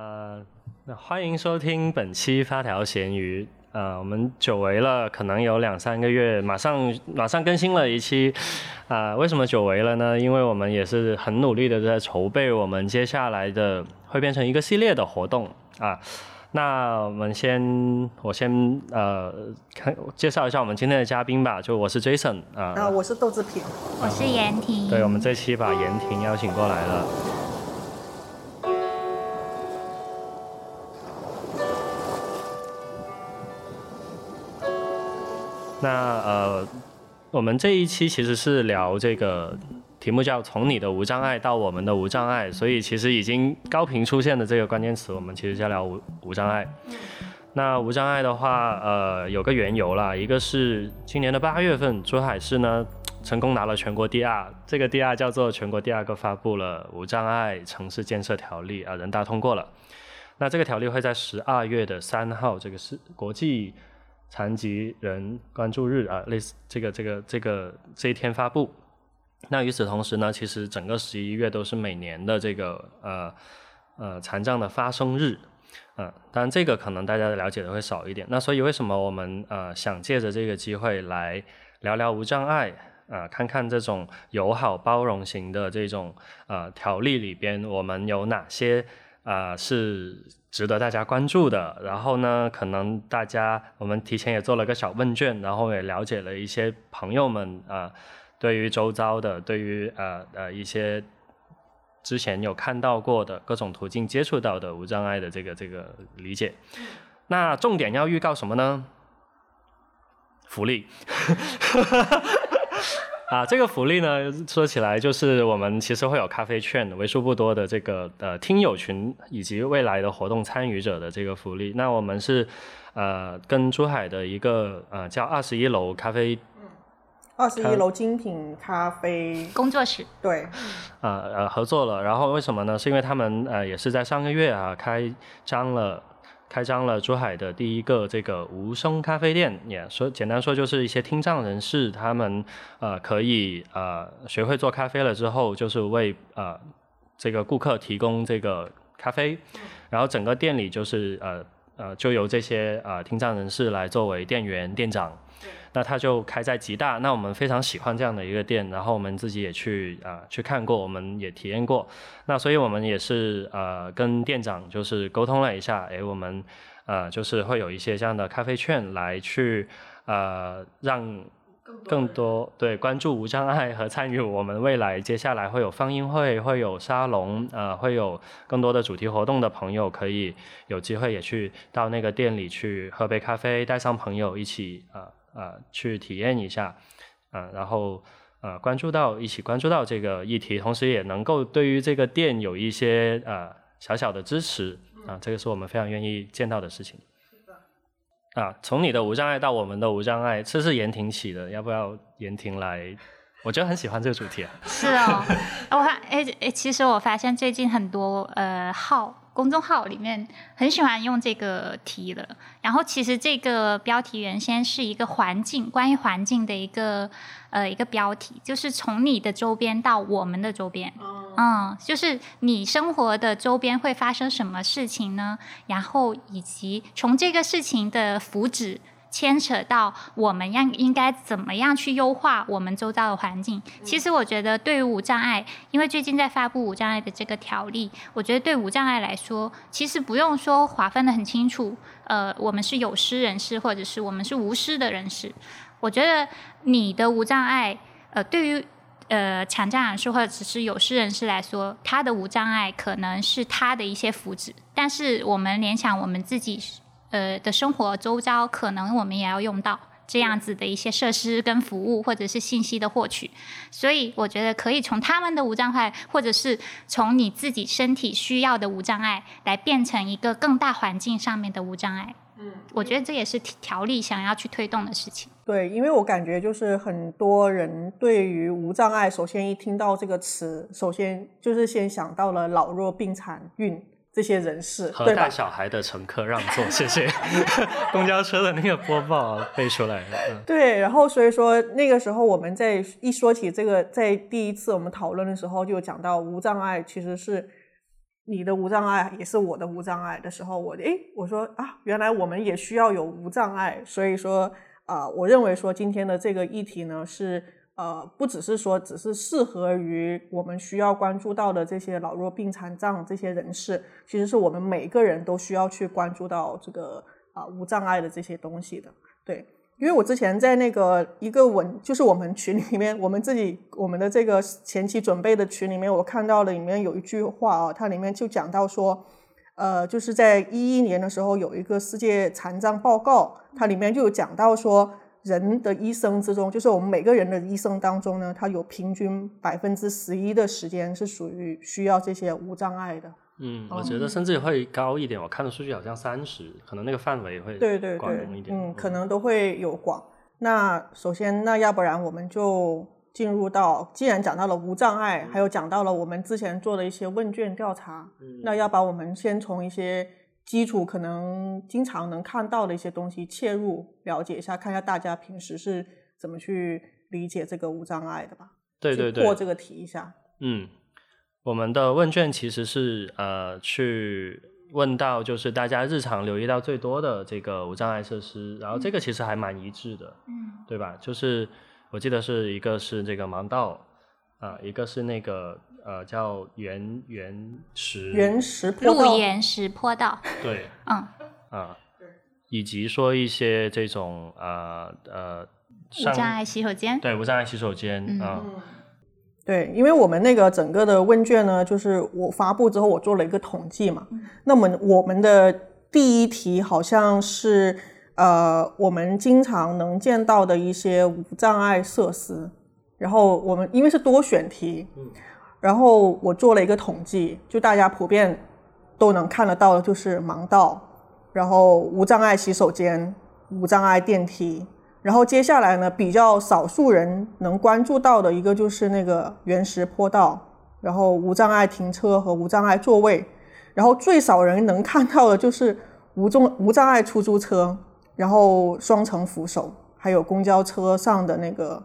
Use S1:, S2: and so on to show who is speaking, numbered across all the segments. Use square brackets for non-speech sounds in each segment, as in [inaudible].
S1: 呃，那欢迎收听本期发条咸鱼。呃，我们久违了，可能有两三个月，马上马上更新了一期。啊、为什么久违了呢？因为我们也是很努力的在筹备我们接下来的会变成一个系列的活动啊。那我们先，我先呃看介绍一下我们今天的嘉宾吧。就我是 Jason 啊、
S2: 啊，我是豆制品。
S3: 我是严婷。
S1: 对，我们这期把严婷邀请过来了。那呃，我们这一期其实是聊这个题目叫“从你的无障碍到我们的无障碍”，所以其实已经高频出现的这个关键词，我们其实在聊无无障碍。那无障碍的话，呃，有个缘由啦，一个是今年的八月份，珠海市呢成功拿了全国第二，这个第二叫做全国第二个发布了无障碍城市建设条例啊，人大通过了。那这个条例会在十二月的三号，这个是国际残疾人关注日啊，类似这个这个这个这一天发布。那与此同时呢，其实整个十一月都是每年的这个呃呃残障的发生日。嗯，当然这个可能大家了解的会少一点。那所以为什么我们呃想借着这个机会来聊聊无障碍啊、看看这种友好包容型的这种呃条例里边，我们有哪些啊、是值得大家关注的。然后呢，可能大家我们提前也做了个小问卷，然后也了解了一些朋友们啊、对于周遭的，对于呃呃一些之前有看到过的各种途径接触到的无障碍的这个这个理解。那重点要预告什么呢？福利。[laughs] 啊，这个福利呢，说起来就是我们其实会有咖啡券，为数不多的这个呃听友群以及未来的活动参与者的这个福利。那我们是呃跟珠海的一个呃叫二十一楼咖啡
S2: 二十一楼精品咖啡，
S3: 工作室，
S2: 对，
S1: 呃呃合作了，然后为什么呢？是因为他们呃也是在上个月啊开张了开张了珠海的第一个这个无声咖啡店，也说简单说就是一些听障人士他们呃可以呃学会做咖啡了之后，就是为呃这个顾客提供这个咖啡，然后整个店里就是呃呃就由这些呃听障人士来作为店员店长。那它就开在吉大，那我们非常喜欢这样的一个店，然后我们自己也去啊、去看过，我们也体验过，那所以我们也是呃跟店长就是沟通了一下，诶，我们呃就是会有一些这样的咖啡券来去呃让更多对关注无障碍和参与我们未来接下来会有放映会、会有沙龙，呃，会有更多的主题活动的朋友，可以有机会也去到那个店里去喝杯咖啡，带上朋友一起呃呃去体验一下，呃，然后呃关注到一起关注到这个议题，同时也能够对于这个店有一些呃小小的支持啊、这个是我们非常愿意见到的事情。啊，从你的无障碍到我们的无障碍，这是严婷起的，要不要严婷来？我觉得很喜欢这个主题啊。
S3: 是哦。[laughs] 我看哎哎，其实我发现最近很多呃号公众号里面很喜欢用这个题了。然后其实这个标题原先是一个环境，关于环境的一个呃一个标题，就是从你的周边到我们的周边。嗯，就是你生活的周边会发生什么事情呢？然后以及从这个事情的福祉牵扯到我们要应该怎么样去优化我们周遭的环境。其实我觉得对于无障碍，因为最近在发布无障碍的这个条例，我觉得对无障碍来说，其实不用说划分的很清楚，呃，我们是有失人士，或者是我们是无失的人士。我觉得你的无障碍，呃，对于呃残障人士或者只是有失人士来说，他的无障碍可能是他的一些福祉，但是我们联想我们自己呃的生活周遭，可能我们也要用到。这样子的一些设施跟服务，或者是信息的获取，所以我觉得可以从他们的无障碍，或者是从你自己身体需要的无障碍，来变成一个更大环境上面的无障碍。嗯，我觉得这也是条例想要去推动的事情。
S2: 对，因为我感觉就是很多人对于无障碍，首先一听到这个词，首先就是先想到了老弱病残孕这些人士，
S1: 和带？小孩的乘客让座，谢谢。[laughs] 公交车的那个播报啊背出来了。嗯
S2: 对，然后所以说那个时候我们在一说起这个，在第一次我们讨论的时候就讲到无障碍其实是你的无障碍也是我的无障碍的时候，我诶，我说啊，原来我们也需要有无障碍，所以说啊，我认为说今天的这个议题呢是呃，不只是说只是适合于我们需要关注到的这些老弱病残障这些人士，其实是我们每个人都需要去关注到这个啊无障碍的这些东西的，对。因为我之前在那个一个文，就是我们群里面，我们自己我们的这个前期准备的群里面，我看到了里面有一句话啊，它里面就讲到说，呃，就是在一一年的时候有一个世界残障报告，它里面就有讲到说，人的一生之中，就是我们每个人的一生当中呢，他有平均百分之十一的时间是属于需要这些无障碍的。
S1: 嗯，我觉得甚至会高一点。我看的数据好像三十，可能那个范围会
S2: 对对对，嗯，可能都会有广。那首先，那要不然我们就进入到，既然讲到了无障碍，还有讲到了我们之前做的一些问卷调查，那要把我们先从一些基础可能经常能看到的一些东西切入，了解一下，看一下大家平时是怎么去理解这个无障碍的吧。
S1: 对对对，
S2: 过这个题一下。
S1: 嗯。我们的问卷其实是呃去问到就是大家日常留意到最多的这个无障碍设施，然后这个其实还蛮一致的，嗯，对吧？就是我记得是一个是这个盲道啊，一个是那个呃叫原原石
S2: 原石坡
S3: 道，路岩石坡道，
S1: 对，嗯啊，以及说一些这种呃呃
S3: 无障碍洗手间，
S1: 对，无障碍洗手间啊。
S2: 对，因为我们那个整个的问卷呢，就是我发布之后，我做了一个统计嘛。那么我们的第一题好像是呃，我们经常能见到的一些无障碍设施。然后我们因为是多选题，然后我做了一个统计，就大家普遍都能看得到的，就是盲道，然后无障碍洗手间、无障碍电梯。然后接下来呢，比较少数人能关注到的一个就是那个原石坡道，然后无障碍停车和无障碍座位，然后最少人能看到的就是无重无障碍出租车，然后双层扶手，还有公交车上的那个，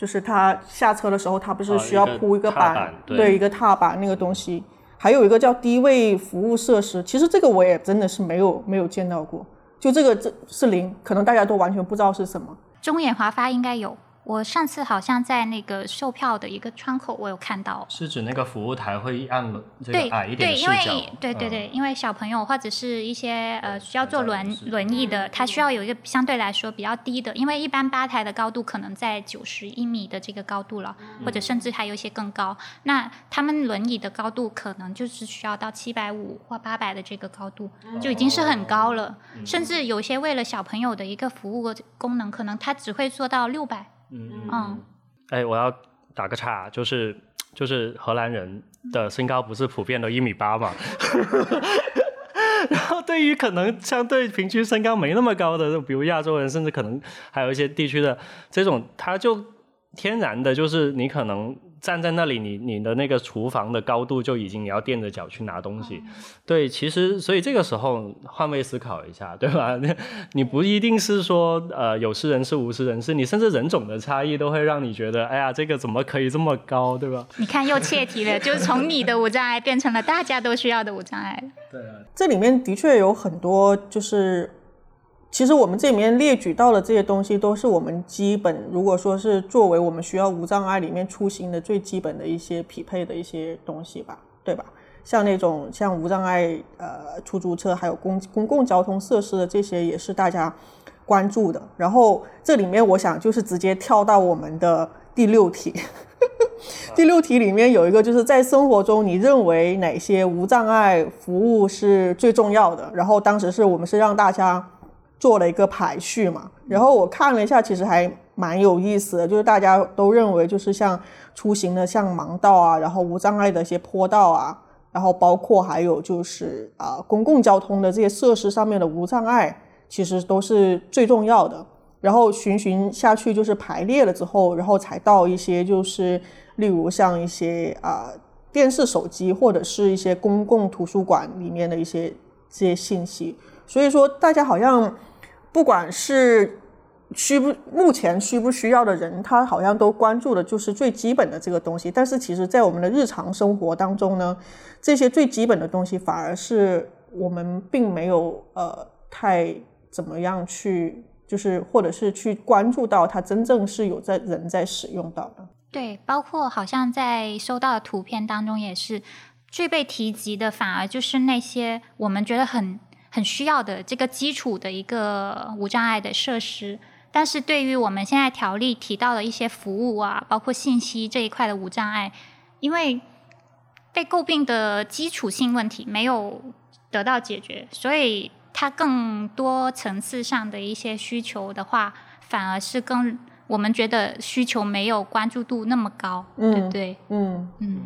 S2: 就是他下车的时候，他不是需要铺一个板，
S1: 对，
S2: 一个踏板那个东西，还有一个叫低位服务设施，其实这个我也真的是没有没有见到过。就这个，这是零，可能大家都完全不知道是什么。
S3: 中远华发应该有。我上次好像在那个售票的一个窗口，我有看到，
S1: 是指那个服务台会按这
S3: 个
S1: 矮一点
S3: 的视角。对对对，因为小朋友或者是一些呃需要坐轮轮椅的，他需要有一个相对来说比较低的，因为一般吧台的高度可能在九十一米的这个高度了，或者甚至还有一些更高。那他们轮椅的高度可能就是需要到七百五或八百的这个高度，就已经是很高了。甚至有些为了小朋友的一个服务功能，可能他只会做到六百。嗯
S1: 嗯，哎，我要打个岔，就是就是荷兰人的身高不是普遍都一米八嘛，[laughs] 然后对于可能相对平均身高没那么高的，比如亚洲人，甚至可能还有一些地区的这种，他就天然的就是你可能。站在那里，你你的那个厨房的高度就已经你要垫着脚去拿东西，对，其实所以这个时候换位思考一下，对吧？[laughs] 你不一定是说呃有识人士无识人士，你甚至人种的差异都会让你觉得，哎呀，这个怎么可以这么高，对吧？
S3: 你看又切题了，就是从你的无障碍变成了大家都需要的无障碍。[laughs]
S1: 对啊，
S2: 这里面的确有很多就是。其实我们这里面列举到的这些东西，都是我们基本，如果说是作为我们需要无障碍里面出行的最基本的一些匹配的一些东西吧，对吧？像那种像无障碍呃出租车，还有公公共交通设施的这些，也是大家关注的。然后这里面我想就是直接跳到我们的第六题，[laughs] 第六题里面有一个就是在生活中你认为哪些无障碍服务是最重要的？然后当时是我们是让大家。做了一个排序嘛，然后我看了一下，其实还蛮有意思的，就是大家都认为就是像出行的像盲道啊，然后无障碍的一些坡道啊，然后包括还有就是啊公共交通的这些设施上面的无障碍，其实都是最重要的。然后循循下去就是排列了之后，然后才到一些就是例如像一些啊电视、手机或者是一些公共图书馆里面的一些这些信息。所以说大家好像。不管是需不目前需不需要的人，他好像都关注的就是最基本的这个东西。但是其实，在我们的日常生活当中呢，这些最基本的东西反而是我们并没有呃太怎么样去，就是或者是去关注到它真正是有在人在使用到的。
S3: 对，包括好像在收到的图片当中也是最被提及的，反而就是那些我们觉得很很需要的这个基础的一个无障碍的设施。但是对于我们现在条例提到的一些服务啊，包括信息这一块的无障碍，因为被诟病的基础性问题没有得到解决，所以它更多层次上的一些需求的话，反而是更我们觉得需求没有关注度那么高，对不对？
S2: 嗯
S3: 嗯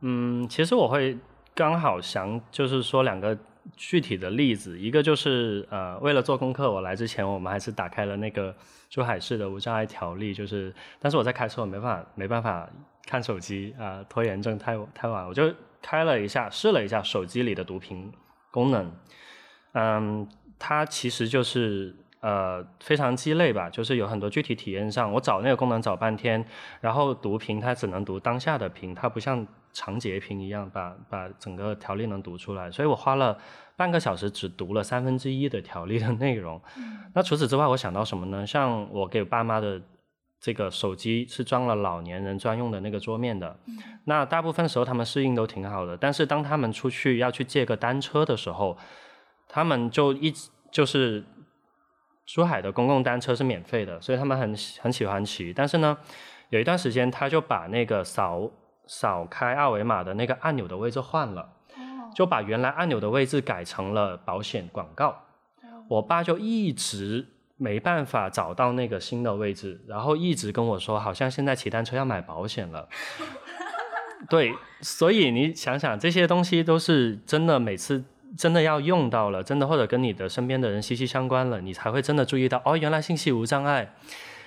S1: 嗯，其实我会刚好想就是说两个。具体的例子，一个就是呃，为了做功课，我来之前我们还是打开了那个珠海市的无障碍条例，就是，但是我在开车，我没办法没办法看手机啊，拖延症太太晚，我就开了一下，试了一下手机里的读屏功能，嗯，它其实就是呃非常鸡肋吧，就是有很多具体体验上，我找那个功能找半天，然后读屏它只能读当下的屏，它不像。长截屏一样，把把整个条例能读出来，所以我花了半个小时只读了三分之一的条例的内容。那除此之外，我想到什么呢？像我给爸妈的这个手机是装了老年人专用的那个桌面的，那大部分时候他们适应都挺好的。但是当他们出去要去借个单车的时候，他们就一直就是珠海的公共单车是免费的，所以他们很很喜欢骑。但是呢，有一段时间他就把那个扫。扫开二维码的那个按钮的位置换了，就把原来按钮的位置改成了保险广告。我爸就一直没办法找到那个新的位置，然后一直跟我说，好像现在骑单车要买保险了。[laughs] 对，所以你想想，这些东西都是真的，每次真的要用到了，真的或者跟你的身边的人息息相关了，你才会真的注意到，哦，原来信息无障碍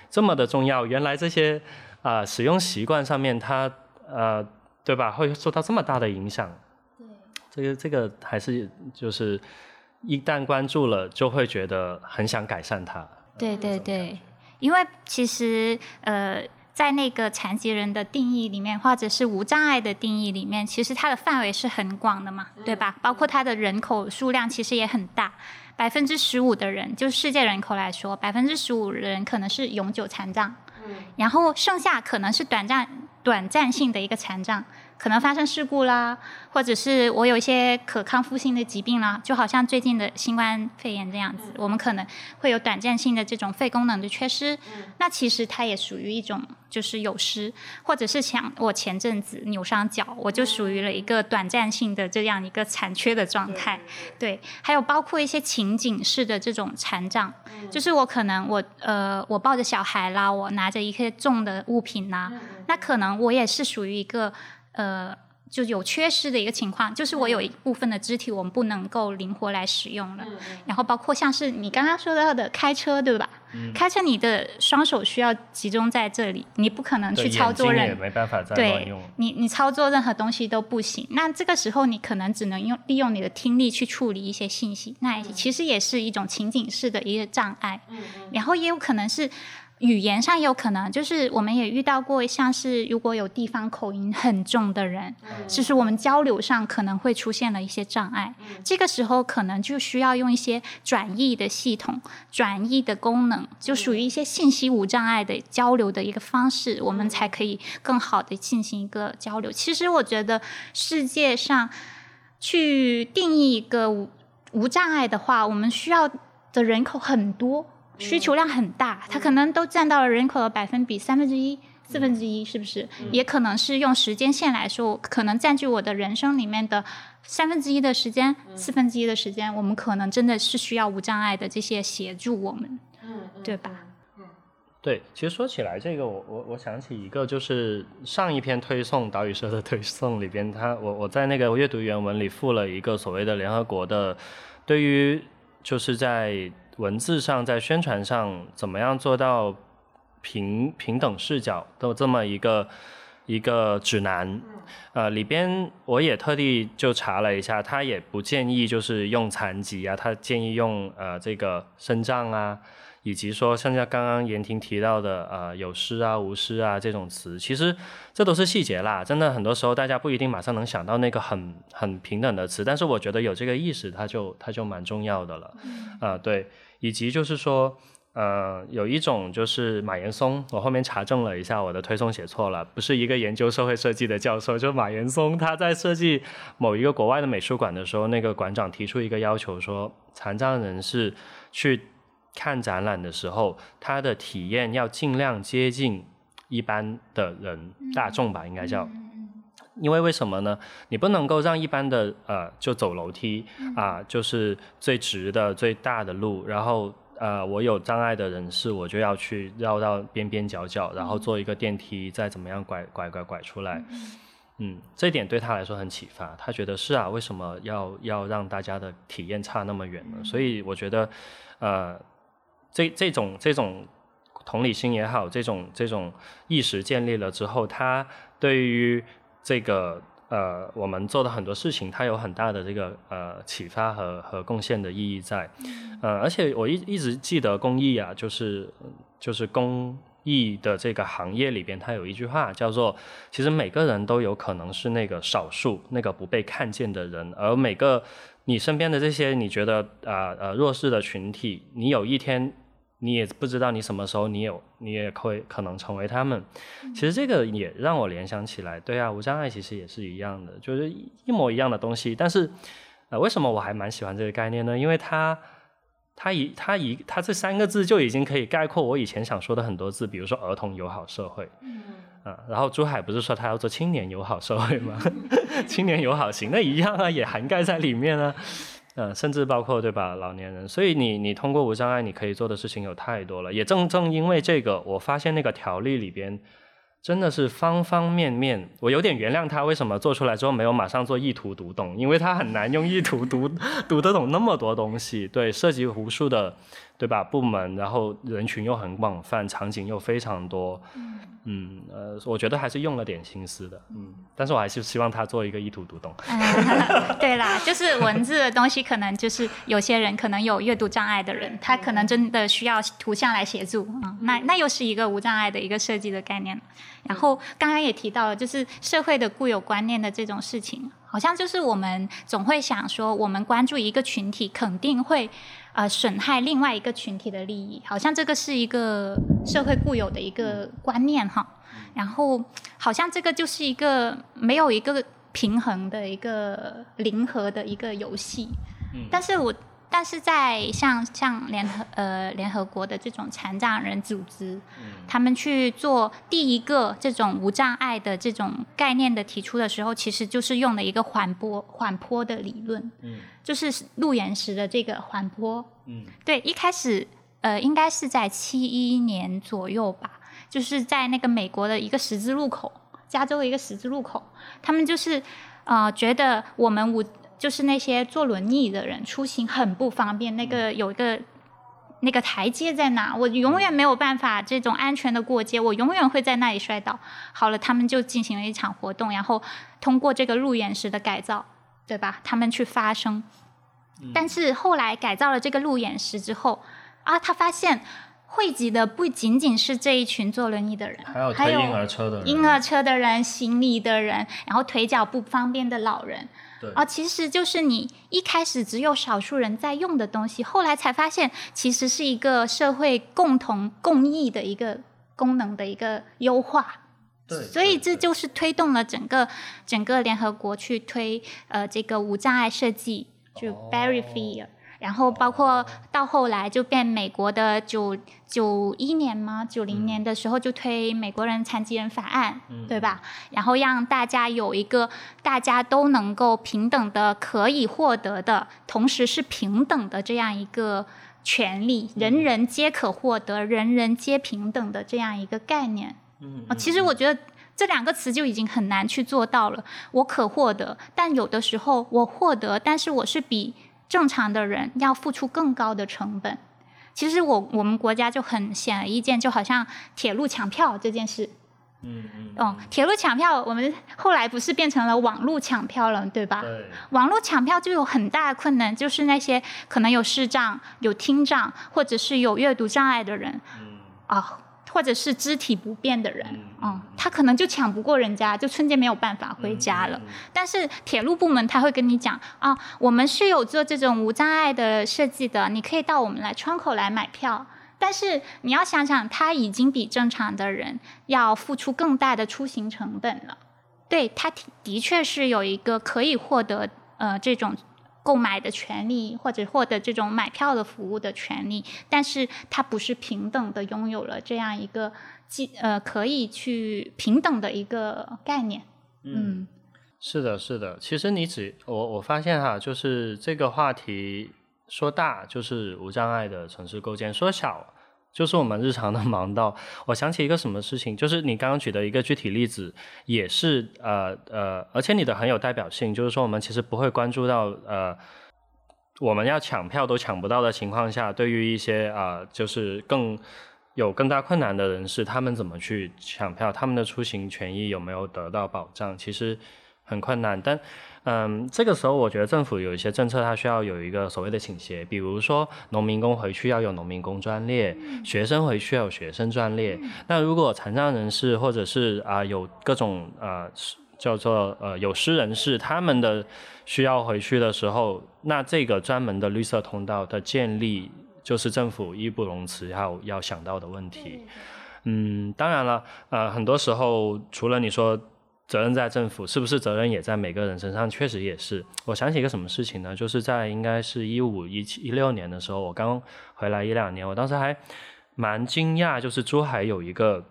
S1: 这么的重要，原来这些啊使用习惯上面它。呃，对吧？会受到这么大的影响，
S3: 对，
S1: 这个这个还是就是一旦关注了，就会觉得很想改善它。
S3: 对对对，因为其实呃，在那个残疾人的定义里面，或者是无障碍的定义里面，其实它的范围是很广的嘛，对吧？包括它的人口数量其实也很大，百分之十五的人，就世界人口来说，百分之十五人可能是永久残障，然后剩下可能是短暂。短暂性的一个残障，可能发生事故啦，或者是我有一些可康复性的疾病啦，就好像最近的新冠肺炎这样子，我们可能会有短暂性的这种肺功能的缺失。那其实它也属于一种就是有失，或者是像我前阵子扭伤脚，我就属于了一个短暂性的这样一个残缺的状态。对，还有包括一些情景式的这种残障，就是我可能我呃我抱着小孩啦，我拿着一些重的物品啦，那可能。我也是属于一个呃，就有缺失的一个情况，就是我有一部分的肢体我们不能够灵活来使用了。然后包括像是你刚刚说到的开车，对吧？开车你的双手需要集中在这里，你不可能去操作任，
S1: 没办法
S3: 对，你你操作任何东西都不行。那这个时候你可能只能用利用你的听力去处理一些信息，那其实也是一种情景式的一个障碍。然后也有可能是。语言上有可能，就是我们也遇到过，像是如果有地方口音很重的人，就是我们交流上可能会出现了一些障碍。这个时候可能就需要用一些转译的系统、转译的功能，就属于一些信息无障碍的交流的一个方式，我们才可以更好的进行一个交流。其实我觉得世界上去定义一个无无障碍的话，我们需要的人口很多。需求量很大，它可能都占到了人口的百分比三分之一、四分之一，是不是？也可能是用时间线来说，可能占据我的人生里面的三分之一的时间、四分之一的时间，我们可能真的是需要无障碍的这些协助我们，对吧？
S1: 对，其实说起来，这个我我我想起一个，就是上一篇推送岛屿社的推送里边，他我我在那个阅读原文里附了一个所谓的联合国的对于就是在。文字上，在宣传上，怎么样做到平平等视角的这么一个一个指南？呃，里边我也特地就查了一下，他也不建议就是用残疾啊，他建议用呃这个身障啊。以及说像像刚刚严婷提到的，呃，有失啊、无失啊这种词，其实这都是细节啦。真的很多时候大家不一定马上能想到那个很很平等的词，但是我觉得有这个意识，它就它就蛮重要的了。啊，对，以及就是说。呃，有一种就是马岩松，我后面查证了一下，我的推送写错了，不是一个研究社会设计的教授，就马岩松，他在设计某一个国外的美术馆的时候，那个馆长提出一个要求，说残障人士去看展览的时候，他的体验要尽量接近一般的人大众吧，应该叫，因为为什么呢？你不能够让一般的呃就走楼梯啊，就是最直的最大的路，然后。呃，我有障碍的人士，我就要去绕到边边角角，然后坐一个电梯，再怎么样拐拐拐拐出来。嗯，这点对他来说很启发。他觉得是啊，为什么要要让大家的体验差那么远呢？所以我觉得，呃，这这种这种同理心也好，这种这种意识建立了之后，他对于这个。呃，我们做的很多事情，它有很大的这个呃启发和和贡献的意义在，呃，而且我一一直记得公益啊，就是就是公益的这个行业里边，它有一句话叫做，其实每个人都有可能是那个少数，那个不被看见的人，而每个你身边的这些你觉得啊呃弱势的群体，你有一天。你也不知道你什么时候你有你也会可能成为他们，其实这个也让我联想起来，对啊，无障碍其实也是一样的，就是一模一样的东西。但是，呃，为什么我还蛮喜欢这个概念呢？因为它，它一它一它这三个字就已经可以概括我以前想说的很多字，比如说儿童友好社会，嗯，啊，然后珠海不是说他要做青年友好社会吗？[laughs] 青年友好型那一样啊，也涵盖在里面啊。呃，甚至包括对吧，老年人，所以你你通过无障碍，你可以做的事情有太多了。也正正因为这个，我发现那个条例里边真的是方方面面，我有点原谅他为什么做出来之后没有马上做意图读懂，因为他很难用意图读读得懂那么多东西，对，涉及无数的。对吧？部门，然后人群又很广泛，场景又非常多，嗯，呃，我觉得还是用了点心思的，嗯，但是我还是希望他做一个一图读懂。[laughs] [laughs]
S3: 对啦，就是文字的东西，可能就是有些人可能有阅读障碍的人，他可能真的需要图像来协助啊，那那又是一个无障碍的一个设计的概念。然后刚刚也提到了，就是社会的固有观念的这种事情，好像就是我们总会想说，我们关注一个群体，肯定会。呃，损害另外一个群体的利益，好像这个是一个社会固有的一个观念哈。然后，好像这个就是一个没有一个平衡的一个零和的一个游戏。嗯，但是我。但是在像像联合呃联合国的这种残障人组织，他们去做第一个这种无障碍的这种概念的提出的时候，其实就是用了一个缓坡缓坡的理论，嗯，就是路岩石的这个缓坡，嗯，对，一开始呃应该是在七一年左右吧，就是在那个美国的一个十字路口，加州的一个十字路口，他们就是呃觉得我们无。就是那些坐轮椅的人出行很不方便，那个有一个那个台阶在哪，我永远没有办法这种安全的过街，我永远会在那里摔倒。好了，他们就进行了一场活动，然后通过这个路岩石的改造，对吧？他们去发声，但是后来改造了这个路岩石之后，啊，他发现汇集的不仅仅是这一群坐轮椅的人，
S1: 还有推婴儿车的人，
S3: 婴儿车的人、行李的人，然后腿脚不方便的老人。对啊，其实就是你一开始只有少数人在用的东西，后来才发现其实是一个社会共同共益的一个功能的一个优化。
S1: 对，
S3: 所以这就是推动了整个整个联合国去推呃这个无障碍设计，就 Barry Fear。然后包括到后来就变美国的九九一年吗？九零年的时候就推美国人残疾人法案，对吧？然后让大家有一个大家都能够平等的可以获得的，同时是平等的这样一个权利，人人皆可获得，人人皆平等的这样一个概念。啊，其实我觉得这两个词就已经很难去做到了。我可获得，但有的时候我获得，但是我是比。正常的人要付出更高的成本。其实我我们国家就很显而易见，就好像铁路抢票这件事，
S1: 嗯嗯。
S3: 哦，铁路抢票，我们后来不是变成了网络抢票了，对吧？
S1: 对。
S3: 网络抢票就有很大的困难，就是那些可能有视障、有听障，或者是有阅读障碍的人，
S1: 嗯。
S3: 啊。或者是肢体不便的人，嗯，他可能就抢不过人家，就春节没有办法回家了。但是铁路部门他会跟你讲啊，我们是有做这种无障碍的设计的，你可以到我们来窗口来买票。但是你要想想，他已经比正常的人要付出更大的出行成本了。对他的确是有一个可以获得呃这种。购买的权利，或者获得这种买票的服务的权利，但是它不是平等的拥有了这样一个，既呃可以去平等的一个概念。嗯，
S1: 是的，是的。其实你只我我发现哈，就是这个话题说大就是无障碍的城市构建，说小。就是我们日常的忙到，我想起一个什么事情，就是你刚刚举的一个具体例子，也是呃呃，而且你的很有代表性，就是说我们其实不会关注到呃，我们要抢票都抢不到的情况下，对于一些啊就是更有更大困难的人士，他们怎么去抢票，他们的出行权益有没有得到保障，其实很困难，但。嗯，这个时候我觉得政府有一些政策，它需要有一个所谓的倾斜，比如说农民工回去要有农民工专列，学生回去要有学生专列。那如果残障人士或者是啊有各种呃叫做呃有失人士，他们的需要回去的时候，那这个专门的绿色通道的建立，就是政府义不容辞要要想到的问题。嗯，当然了，呃，很多时候除了你说。责任在政府，是不是责任也在每个人身上？确实也是。我想起一个什么事情呢？就是在应该是一五一七一六年的时候，我刚回来一两年，我当时还蛮惊讶，就是珠海有一个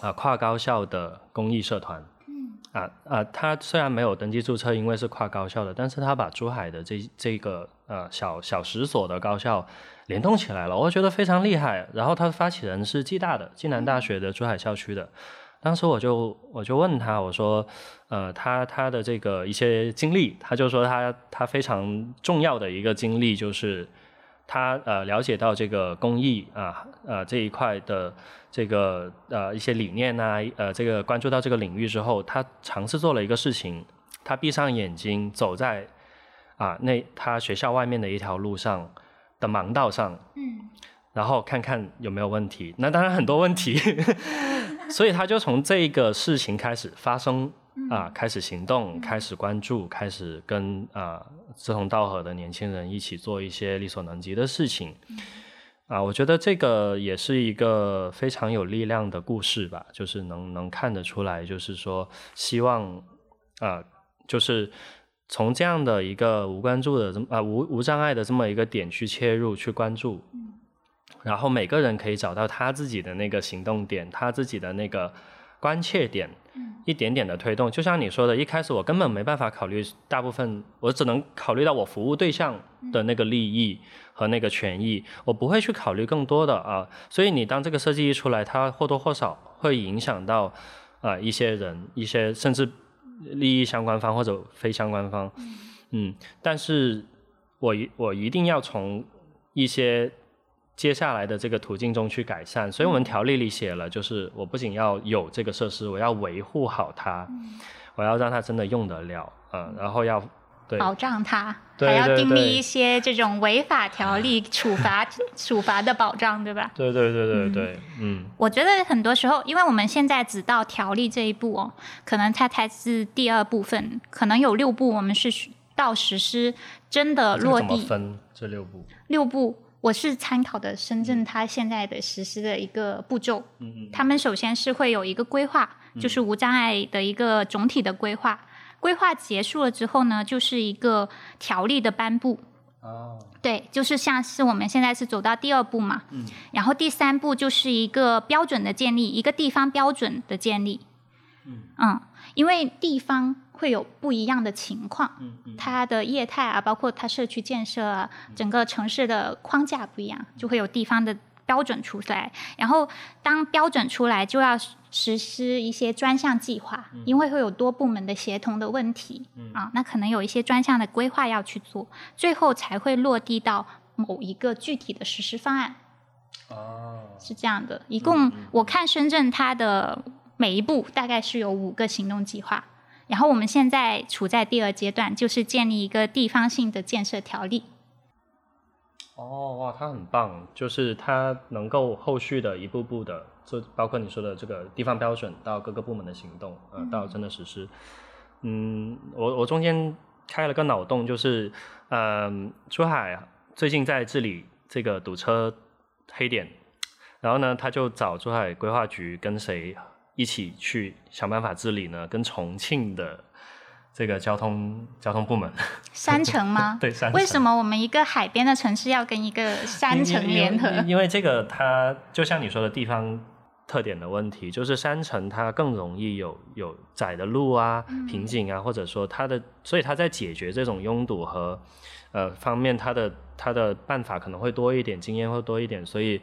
S1: 啊跨高校的公益社团。嗯。啊啊，他虽然没有登记注册，因为是跨高校的，但是他把珠海的这这个呃小小十所的高校联动起来了，我觉得非常厉害。然后他的发起人是暨大的暨南大学的珠海校区的。当时我就我就问他，我说，呃，他他的这个一些经历，他就说他他非常重要的一个经历就是，他呃了解到这个公益啊呃这一块的这个呃一些理念呐呃这个关注到这个领域之后，他尝试做了一个事情，他闭上眼睛走在啊那他学校外面的一条路上的盲道上，嗯，然后看看有没有问题，那当然很多问题。[laughs] 所以他就从这个事情开始发生啊，开始行动，开始关注，开始跟啊志同道合的年轻人一起做一些力所能及的事情啊。我觉得这个也是一个非常有力量的故事吧，就是能能看得出来，就是说希望啊，就是从这样的一个无关注的这么啊无无障碍的这么一个点去切入去关注。然后每个人可以找到他自己的那个行动点，他自己的那个关切点，一点点的推动。就像你说的，一开始我根本没办法考虑大部分，我只能考虑到我服务对象的那个利益和那个权益，我不会去考虑更多的啊。所以你当这个设计一出来，它或多或少会影响到啊一些人，一些甚至利益相关方或者非相关方，嗯，但是我一我一定要从一些。接下来的这个途径中去改善，所以我们条例里写了，就是我不仅要有这个设施，我要维护好它，我要让它真的用得了，嗯，然后要
S3: 保障它，还要订立一些这种违法条例处罚 [laughs] 处罚的保障，对吧？
S1: 对对对对对，嗯。
S3: 我觉得很多时候，因为我们现在只到条例这一步哦，可能它才是第二部分，可能有六步，我们是到实施真的落地。
S1: 分这六步？
S3: 六步。我是参考的深圳，它现在的实施的一个步骤。嗯嗯。他们首先是会有一个规划，就是无障碍的一个总体的规划。规划结束了之后呢，就是一个条例的颁布。哦。对，就是像是我们现在是走到第二步嘛。嗯。然后第三步就是一个标准的建立，一个地方标准的建立。嗯。嗯，因为地方。会有不一样的情况，它的业态啊，包括它社区建设啊，整个城市的框架不一样，就会有地方的标准出来。然后当标准出来，就要实施一些专项计划，因为会有多部门的协同的问题啊，那可能有一些专项的规划要去做，最后才会落地到某一个具体的实施方案。哦，是这样的，一共我看深圳它的。每一步大概是有五个行动计划。然后我们现在处在第二阶段，就是建立一个地方性的建设条例。
S1: 哦，哇，它很棒，就是它能够后续的一步步的，就包括你说的这个地方标准到各个部门的行动，呃，到真的实施。嗯，我我中间开了个脑洞，就是，嗯，珠海最近在治理这个堵车黑点，然后呢，他就找珠海规划局跟谁一起去想办法治理呢？跟重庆的这个交通交通部门。
S3: 山城吗？[laughs]
S1: 对山城
S3: 为什么我们一个海边的城市要跟一个山城联合
S1: 因为？这个它就像你说的地方特点的问题，就是山城它更容易有有窄的路啊、瓶颈啊，或者说它的，所以它在解决这种拥堵和呃方面，它的它的办法可能会多一点，经验会多一点，所以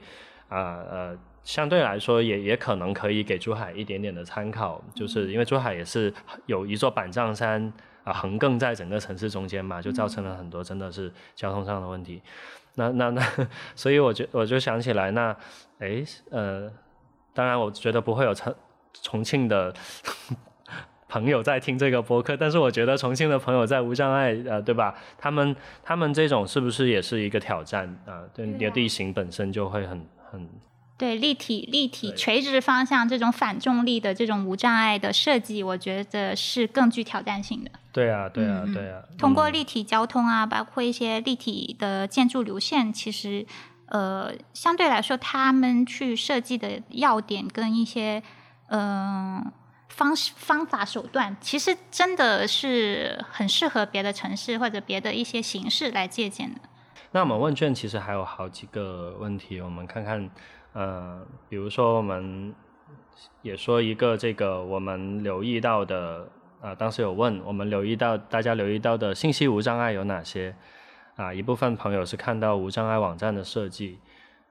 S1: 啊呃。相对来说也，也可能可以给珠海一点点的参考，就是因为珠海也是有一座板障山啊横亘在整个城市中间嘛，就造成了很多真的是交通上的问题。那那那，[laughs] 所以我就我就想起来，那诶呃，当然我觉得不会有重重庆的 [laughs] 朋友在听这个播客，但是我觉得重庆的朋友在无障碍呃，对吧？他们他们这种是不是也是一个挑战啊？对，你的地形本身就会很很
S3: 对立体、立体、垂直方向这种反重力的这种无障碍的设计，我觉得是更具挑战性的。
S1: 对啊对啊对啊，嗯
S3: 通过立体交通啊，包括一些立体的建筑流线，其实呃相对来说，他们去设计的要点跟一些嗯、呃方式方法手段，其实真的是很适合别的城市或者别的一些形式来借鉴的。
S1: 那我们问卷其实还有好几个问题，我们看看，呃，比如说我们也说一个这个我们留意到的，啊、当时有问我们留意到大家留意到的信息无障碍有哪些？啊，一部分朋友是看到无障碍网站的设计，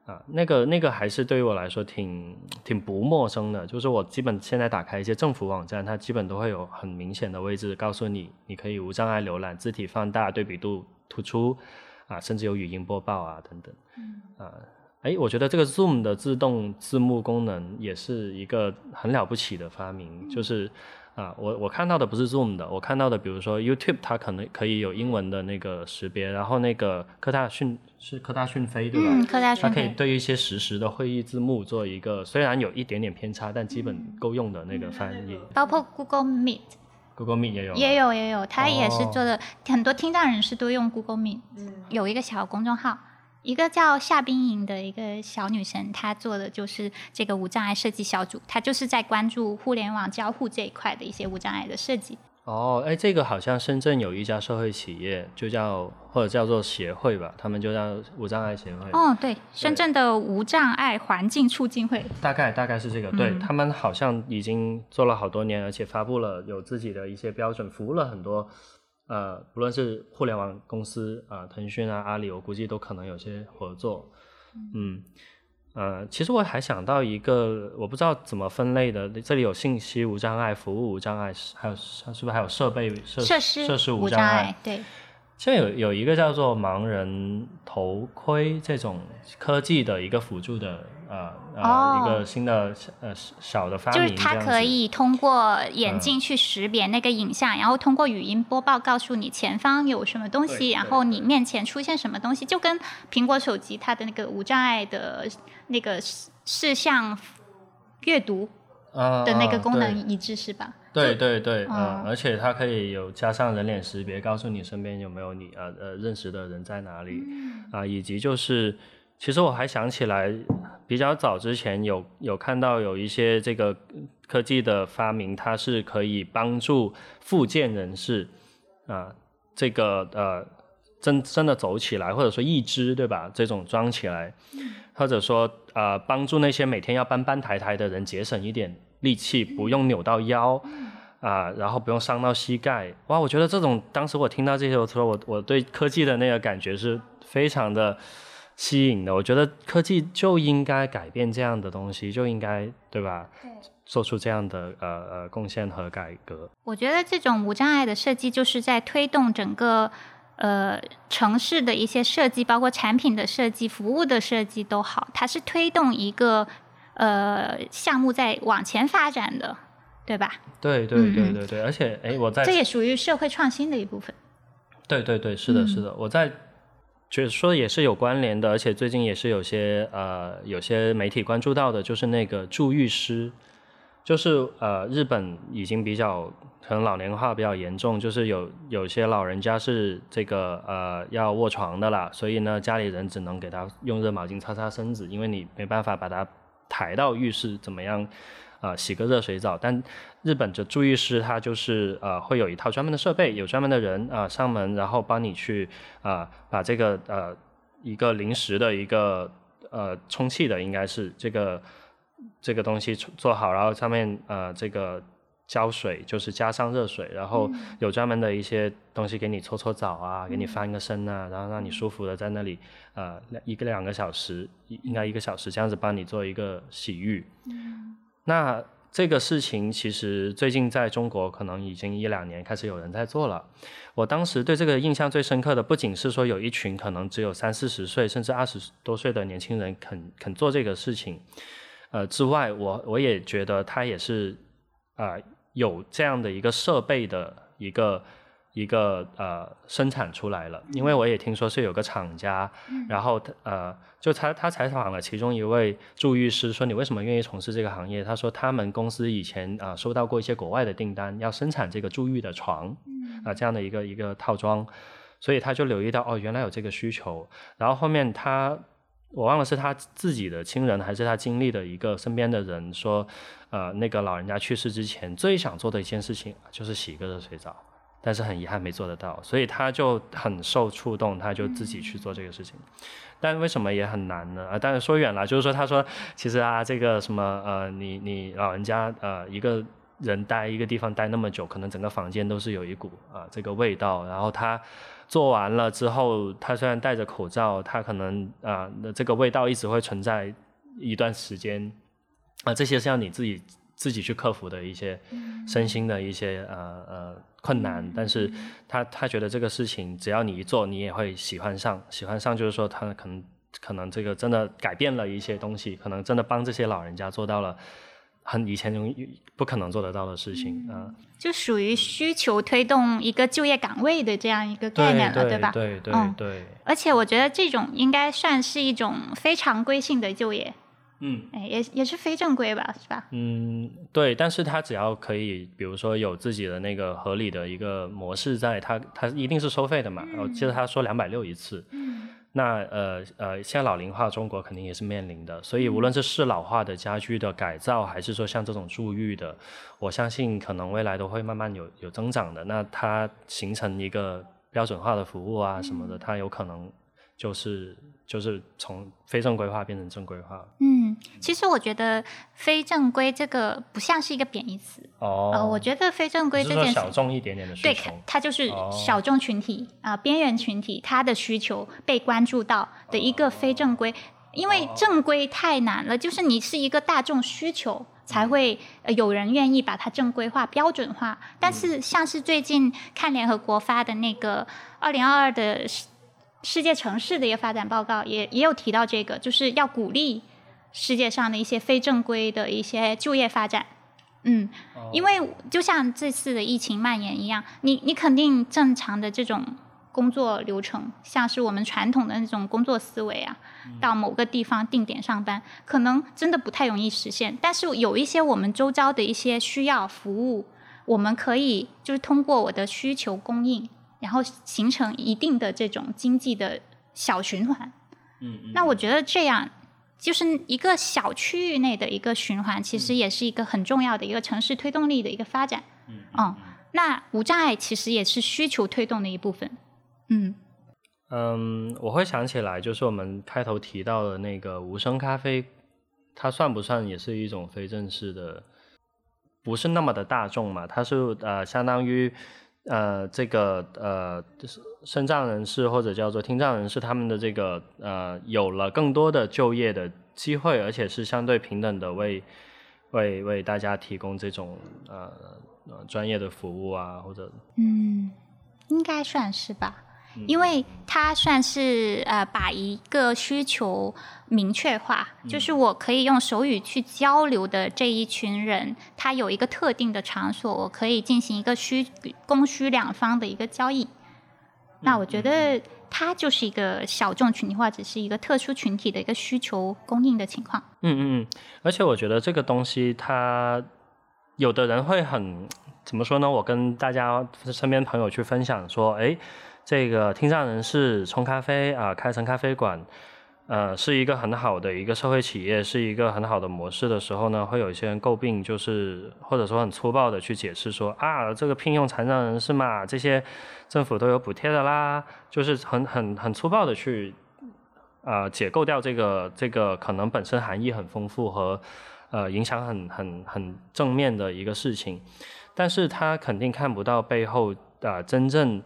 S1: 啊，那个那个还是对于我来说挺挺不陌生的，就是我基本现在打开一些政府网站，它基本都会有很明显的位置告诉你，你可以无障碍浏览，字体放大，对比度突出，啊，甚至有语音播报啊等等，啊，哎，我觉得这个 Zoom 的自动字幕功能也是一个很了不起的发明，就是啊，我我看到的不是 Zoom 的，我看到的，比如说 YouTube 它可能可以有英文的那个识别，然后那个科大讯是科大讯飞对吧？
S3: 嗯，科大？
S1: 讯飞它可以。对一些实时的会议字幕做一个，虽然有一点点偏差，但基本够用的那个翻译。
S3: 包括 Google Meet
S1: Google Meet 也有，
S3: 也有也有，它也是
S1: 哦。
S3: 做的、很多听障人士都用 Google Meet，、有一个小公众号，一个叫夏冰莹的一个小女生，她做的就是这个无障碍设计小组，她就是在关注互联网交互这一块的一些无障碍的设计。
S1: 哦，哎，这个好像深圳有一家社会企业，就叫或者叫做协会吧，他们就叫无障碍协会。
S3: 哦，对，深圳的无障碍环境促进会，
S1: 大概大概是这个，对、
S3: 嗯
S1: 他们好像已经做了好多年，而且发布了有自己的一些标准，服务了很多呃，不论是互联网公司啊、腾讯啊、阿里，我估计都可能有些合作。嗯，呃，其实我还想到一个，我不知道怎么分类的，这里有信息无障碍、服务无障碍，还有是不是还有设备设
S3: 设施
S1: 设施
S3: 无
S1: 障碍
S3: 碍？，对，
S1: 现在有有一个叫做盲人头盔这种科技的一个辅助的呃一个新的呃小的发明，
S3: 就是它可以通过眼镜去识别那个影像，然后通过语音播报告诉你前方有什么东西，然后你面前出现什么东西，就跟苹果手机它的那个无障碍的那个视视像阅读
S1: 啊
S3: 的那个功能一致，是吧？
S1: 对对对，
S3: 嗯
S1: 嗯，而且它可以有加上人脸识别，告诉你身边有没有你呃呃认识的人在哪里
S3: 嗯。
S1: 啊、以及就是，其实我还想起来，比较早之前有有看到有一些这个科技的发明，它是可以帮助复健人士啊、这个呃真真的走起来，或者说义肢对吧？这种装起来，或者说呃帮助那些每天要搬搬抬抬的人节省一点力气，不用扭到腰。啊，然后不用伤到膝盖，哇！我觉得这种当时我听到这些的时候，我我对科技的那个感觉是非常的吸引的。我觉得科技就应该改变这样的东西，就应该对吧？做出这样的呃呃贡献和改革。
S3: 我觉得这种无障碍的设计，就是在推动整个呃城市的一些设计，包括产品的设计、服务的设计都好，它是推动一个呃项目在往前发展的，对吧？
S1: 对对对对对，而且哎，我在
S3: 这也属于社会创新的一部分。
S1: 对对对，是的，是的，我在觉得说也是有关联的，而且最近也是有些呃有些媒体关注到的，就是那个助浴师，就是呃日本已经比较可能老年化比较严重，就是有有些老人家是这个呃要卧床的啦，所以呢家里人只能给他用热毛巾擦擦身子，因为你没办法把他抬到浴室怎么样。啊，洗个热水澡，但日本的注意师他就是呃会有一套专门的设备，有专门的人啊上门，然后帮你去啊把这个呃一个临时的一个呃充气的应该是这个这个东西做好，然后上面呃这个浇水就是加上热水，然后有专门的一些东西给你搓搓澡啊，给你翻个身啊，然后让你舒服的在那里呃一个两个小时，应该一个小时这样子帮你做一个洗浴。那这个事情其实最近在中国可能已经一两年开始有人在做了。我当时对这个印象最深刻的，不仅是说有一群可能只有三四十岁甚至二十多岁的年轻人肯肯做这个事情，呃之外，我我也觉得他也是啊有这样的一个设备的一个。一个呃生产出来了，因为我也听说是有个厂家，然后他呃就他他采访了其中一位助浴师，说你为什么愿意从事这个行业？他说他们公司以前啊收到过一些国外的订单，要生产这个助浴的床，啊这样的一个一个套装，所以他就留意到哦原来有这个需求，然后后面他我忘了是他自己的亲人还是他经历的一个身边的人说，呃那个老人家去世之前最想做的一件事情就是洗一个热水澡。但是很遗憾没做得到，所以他就很受触动，他就自己去做这个事情。但为什么也很难呢？啊，但是说远了，就是说他说其实啊，这个什么呃，你你老人家呃一个人待一个地方待那么久，可能整个房间都是有一股啊这个味道。然后他做完了之后，他虽然戴着口罩，他可能啊这个味道一直会存在一段时间。啊，这些是要你自己自己去克服的一些身心的一些呃呃。困难，但是他他觉得这个事情只要你一做，你也会喜欢上。喜欢上就是说，他可能可能这个真的改变了一些东西，可能真的帮这些老人家做到了很以前容易不可能做得到的事情啊。
S3: 就属于需求推动一个就业岗位的这样一个概念了，
S1: 对
S3: 吧？
S1: 对对对。
S3: 而且我觉得这种应该算是一种非常规性的就业。
S1: 嗯，
S3: 哎，也也是非正规吧，是吧？
S1: 嗯，对，但是他只要可以，比如说有自己的那个合理的一个模式，在他他一定是收费的嘛。我记得他说两百六一次。嗯。那呃呃，现在老龄化中国肯定也是面临的，所以无论是适老化的家居的改造，还是说像这种住浴的，我相信可能未来都会慢慢有有增长的。那它形成一个标准化的服务啊什么的，它有可能就是。就是从非正规化变成正规化。
S3: 嗯，其实我觉得非正规这个不像是一个贬义词。
S1: 哦。
S3: 呃，我觉得非正规这件事，
S1: 小众一点点的需
S3: 求。对，它就是小众群体啊，边缘群体，他的需求被关注到的一个非正规。因为正规太难了，就是你是一个大众需求，才会有人愿意把它正规化、标准化。但是，像是最近看联合国发的那个二零二二的。世界城市的一个发展报告也也有提到这个，就是要鼓励世界上的一些非正规的一些就业发展。嗯，因为就像这次的疫情蔓延一样，你你肯定正常的这种工作流程，像是我们传统的那种工作思维啊，到某个地方定点上班，可能真的不太容易实现。但是有一些我们周遭的一些需要服务，我们可以就是通过我的需求供应。然后形成一定的这种经济的小循环，
S1: 嗯，
S3: 那我觉得这样就是一个小区域内的一个循环，其实也是一个很重要的一个城市推动力的一个发展，
S1: 嗯，
S3: 那无障碍其实也是需求推动的一部分，
S1: 嗯，嗯，我会想起来，就是我们开头提到的那个无声咖啡，它算不算也是一种非正式的，不是那么的大众嘛？它是呃，相当于。呃，这个呃，就是身障人士或者叫做听障人士，他们的这个呃，有了更多的就业的机会，而且是相对平等的，为为为大家提供这种呃专业的服务啊，或者
S3: 嗯，应该算是吧。因为它算是呃把一个需求明确化，就是我可以用手语去交流的这一群人，他有一个特定的场所，我可以进行一个需供需两方的一个交易。那我觉得它就是一个小众群体或者是一个特殊群体的一个需求供应的情况。
S1: 嗯嗯嗯，而且我觉得这个东西它有的人会很怎么说呢？我跟大家身边朋友去分享说，哎。这个听障人士冲咖啡啊，开成咖啡馆，呃，是一个很好的一个社会企业，是一个很好的模式的时候呢，会有一些人诟病，就是或者说很粗暴的去解释说啊，这个聘用残障人士嘛，这些政府都有补贴的啦，就是很很很粗暴的去啊解构掉这个这个可能本身含义很丰富和呃影响很很很正面的一个事情，但是他肯定看不到背后啊真正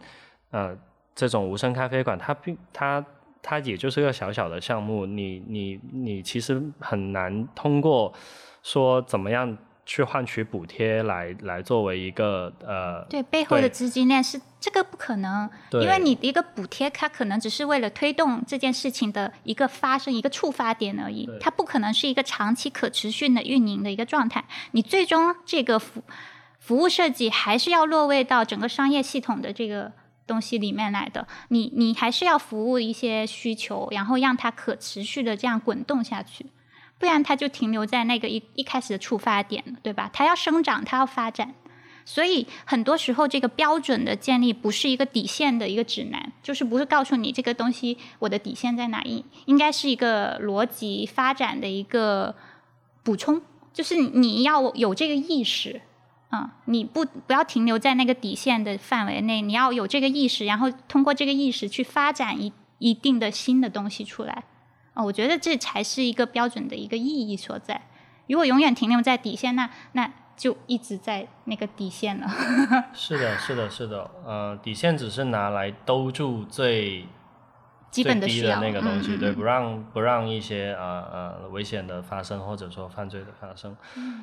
S1: 呃。这种无声咖啡馆，它并它它也就是个小小的项目，你你你其实很难通过说怎么样去换取补贴来来作为一个呃
S3: 对背后的资金链是这个不可能，因为你一个补贴它可能只是为了推动这件事情的一个发生一个触发点而已，它不可能是一个长期可持续的运营的一个状态，你最终这个服服务设计还是要落位到整个商业系统的这个。东西里面来的，你你还是要服务一些需求，然后让它可持续的这样滚动下去，不然它就停留在那个一一开始的触发点，对吧？它要生长，它要发展，所以很多时候这个标准的建立不是一个底线的一个指南，就是不是告诉你这个东西我的底线在哪，应应该是一个逻辑发展的一个补充，就是你要有这个意识。嗯，你不不要停留在那个底线的范围内，你要有这个意识，然后通过这个意识去发展一一定的新的东西出来。啊，我觉得这才是一个标准的一个意义所在。如果永远停留在底线，那那就一直在那个底线了。[laughs]
S1: 是的，是的，是的。呃，底线只是拿来兜住最
S3: 基本的
S1: 需要那个东西，对，不让不让一些呃呃危险的发生，或者说犯罪的发生。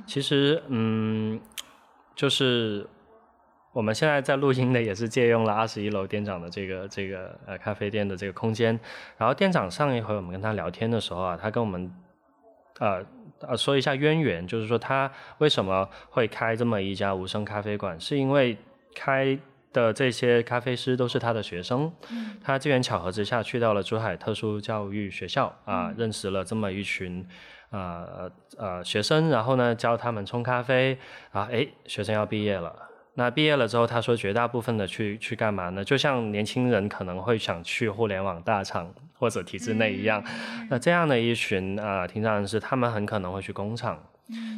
S1: 其实，嗯。就是我们现在在录音的，也是借用了二十一楼店长的这个这个呃咖啡店的这个空间。然后店长上一回我们跟他聊天的时候啊，他跟我们呃呃说一下渊源，就是说他为什么会开这么一家无声咖啡馆，是因为开的这些咖啡师都是他的学生，他机缘巧合之下去到了珠海特殊教育学校啊，认识了这么一群。呃呃学生，然后呢教他们冲咖啡，啊，诶，学生要毕业了。那毕业了之后，他说绝大部分的去去干嘛呢？就像年轻人可能会想去互联网大厂或者体制内一样。那这样的一群啊，听障人士，他们很可能会去工厂，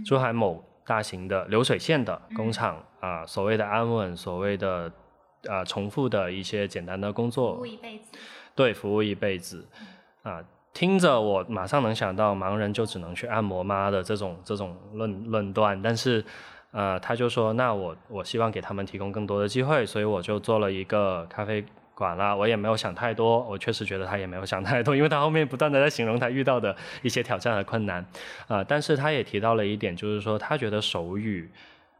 S1: 珠海某大型的流水线的工厂啊，所谓的安稳，所谓的啊重复的一些简单的工作，
S3: 服务一辈子。
S1: 对，服务一辈子，啊。听着，我马上能想到盲人就只能去按摩吗的这种这种论论断，但是，呃，他就说，那我我希望给他们提供更多的机会，所以我就做了一个咖啡馆啦。我也没有想太多，我确实觉得他也没有想太多，因为他后面不断的在形容他遇到的一些挑战和困难，啊，但是他也提到了一点，就是说他觉得手语，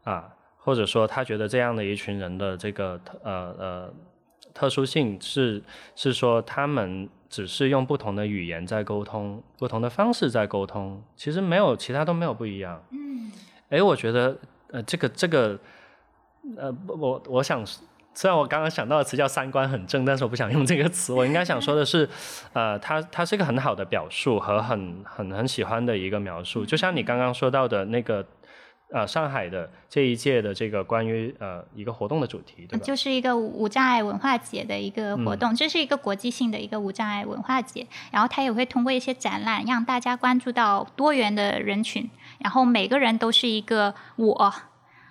S1: 啊，或者说他觉得这样的一群人的这个呃呃特殊性是是说他们。只是用不同的语言在沟通，不同的方式在沟通，其实没有其他都没有不一样。嗯，哎，我觉得呃，这个这个呃，我我想，虽然我刚刚想到的词叫三观很正，但是我不想用这个词，我应该想说的是，[laughs] 呃，它它是一个很好的表述和很很很喜欢的一个描述，就像你刚刚说到的那个。呃，上海的这一届的这个关于呃一个活动的主题，对吧？
S3: 就是一个无障碍文化节的一个活动，这是一个国际性的一个无障碍文化节。然后它也会通过一些展览，让大家关注到多元的人群。然后每个人都是一个我，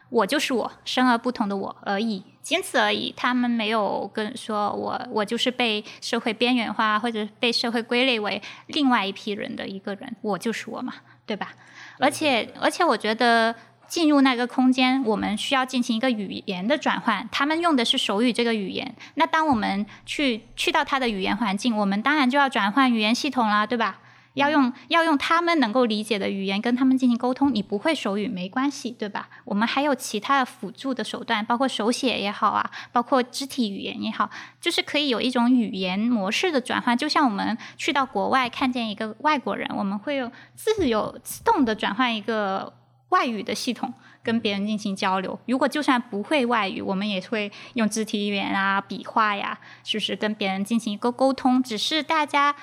S3: 我就是我，生而不同的我而已，仅此而已。他们没有跟说我，我就是被社会边缘化或者被社会归类为另外一批人的一个人，我就是我嘛，对吧？而且而且，我觉得。进入那个空间，我们需要进行一个语言的转换。他们用的是手语这个语言，那当我们去去到他的语言环境，我们当然就要转换语言系统啦，对吧？要用要用他们能够理解的语言跟他们进行沟通。你不会手语没关系，对吧？我们还有其他的辅助的手段，包括手写也好啊，包括肢体语言也好，就是可以有一种语言模式的转换。就像我们去到国外看见一个外国人，我们会有自由自动的转换一个外语的系统跟别人进行交流。如果就算不会外语，我们也会用肢体语言啊、笔画呀，是不是跟别人进行一个沟通？只是大家。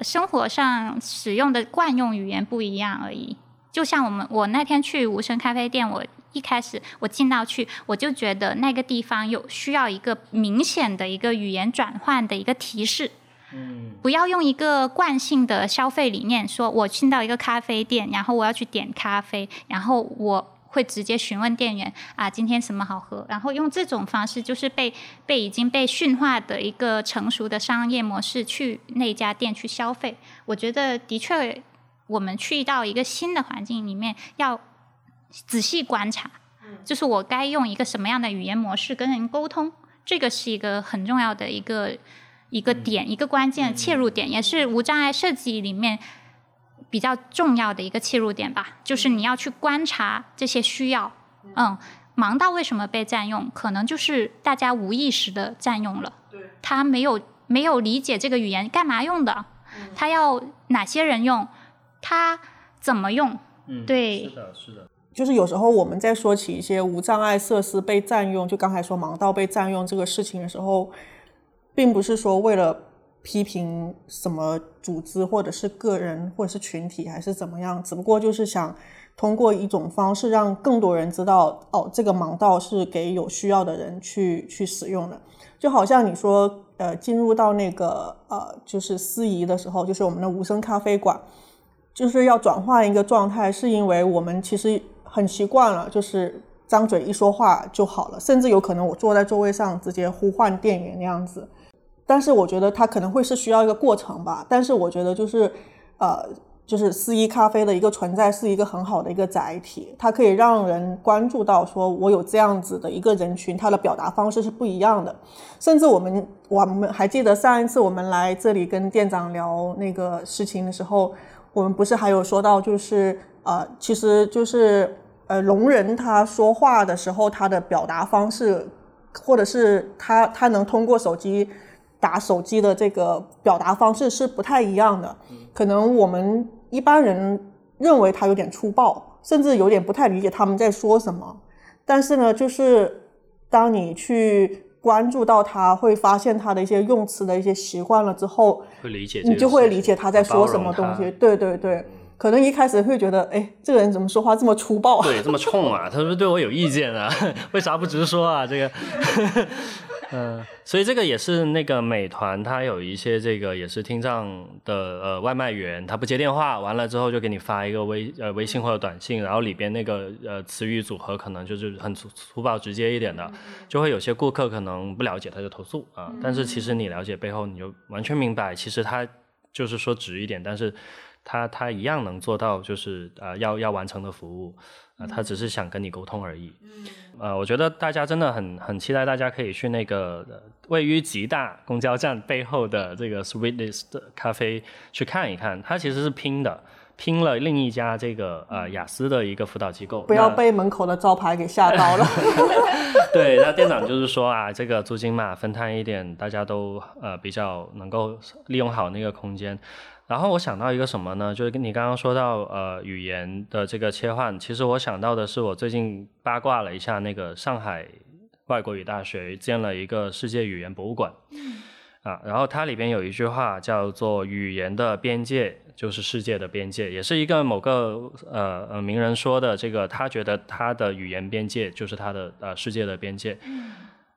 S3: 生活上使用的惯用语言不一样而已。就像我们，我那天去无声咖啡店，我一开始我进到去，我就觉得那个地方有需要一个明显的一个语言转换的一个提示。嗯，不要用一个惯性的消费理念，说我进到一个咖啡店，然后我要去点咖啡，然后我。会直接询问店员啊，今天什么好喝？然后用这种方式，就是被被已经被驯化的一个成熟的商业模式去那家店去消费。我觉得的确，我们去到一个新的环境里面，要仔细观察，就是我该用一个什么样的语言模式跟人沟通，这个是一个很重要的一个一个点，一个关键切入点，也是无障碍设计里面。比较重要的一个切入点吧，就是你要去观察这些需要。嗯，盲道为什么被占用？可能就是大家无意识的占用了。对。他没有没有理解这个语言干嘛用的，他要哪些人用，他怎么用？
S1: 嗯，
S3: 对。
S1: 是的，是的。
S2: 就是有时候我们在说起一些无障碍设施被占用，就刚才说盲道被占用这个事情的时候，并不是说为了。批评什么组织或者是个人或者是群体还是怎么样，只不过就是想通过一种方式让更多人知道，哦，这个盲道是给有需要的人去去使用的。就好像你说，呃，进入到那个呃，就是司仪的时候，就是我们的无声咖啡馆，就是要转换一个状态，是因为我们其实很习惯了，就是张嘴一说话就好了，甚至有可能我坐在座位上直接呼唤店员那样子。但是我觉得它可能会是需要一个过程吧。但是我觉得就是，呃，就是四一咖啡的一个存在是一个很好的一个载体，它可以让人关注到说，我有这样子的一个人群，它的表达方式是不一样的。甚至我们我们还记得上一次我们来这里跟店长聊那个事情的时候，我们不是还有说到就是呃，其实就是呃，聋人他说话的时候，他的表达方式，或者是他他能通过手机。打手机的这个表达方式是不太一样的，可能我们一般人认为他有点粗暴，甚至有点不太理解他们在说什么。但是呢，就是当你去关注到他，会发现他的一些用词的一些习惯了之后，
S1: 会理解，
S2: 你就会理解他在说什么东西。对对对，可能一开始会觉得，哎，这个人怎么说话这么粗暴？
S1: 对，这么冲啊？他是不是对我有意见啊？[laughs] 为啥不直说啊？这个。[laughs] 嗯，所以这个也是那个美团，它有一些这个也是听障的呃外卖员，他不接电话，完了之后就给你发一个微呃微信或者短信，然后里边那个呃词语组合可能就是很粗粗暴直接一点的，就会有些顾客可能不了解他就投诉啊，但是其实你了解背后，你就完全明白，其实他就是说直一点，但是他他一样能做到就是呃要要完成的服务。他只是想跟你沟通而已。嗯，呃，我觉得大家真的很很期待，大家可以去那个位于吉大公交站背后的这个 Sweetness 咖啡去看一看。它其实是拼的，拼了另一家这个呃雅思的一个辅导机构。
S2: 不要被门口的招牌给吓到了。[laughs]
S1: 对，那店长就是说啊，这个租金嘛分摊一点，大家都呃比较能够利用好那个空间。然后我想到一个什么呢？就是跟你刚刚说到呃语言的这个切换，其实我想到的是我最近八卦了一下那个上海外国语大学建了一个世界语言博物馆，啊，然后它里边有一句话叫做“语言的边界就是世界的边界”，也是一个某个呃呃名人说的，这个他觉得他的语言边界就是他的呃世界的边界，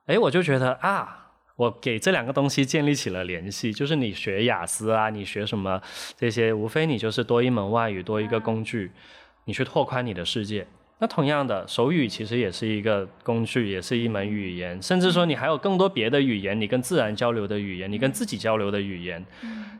S1: 哎，我就觉得啊。我给这两个东西建立起了联系，就是你学雅思啊，你学什么这些，无非你就是多一门外语，多一个工具，你去拓宽你的世界。那同样的，手语其实也是一个工具，也是一门语言，甚至说你还有更多别的语言，你跟自然交流的语言，你跟自己交流的语言，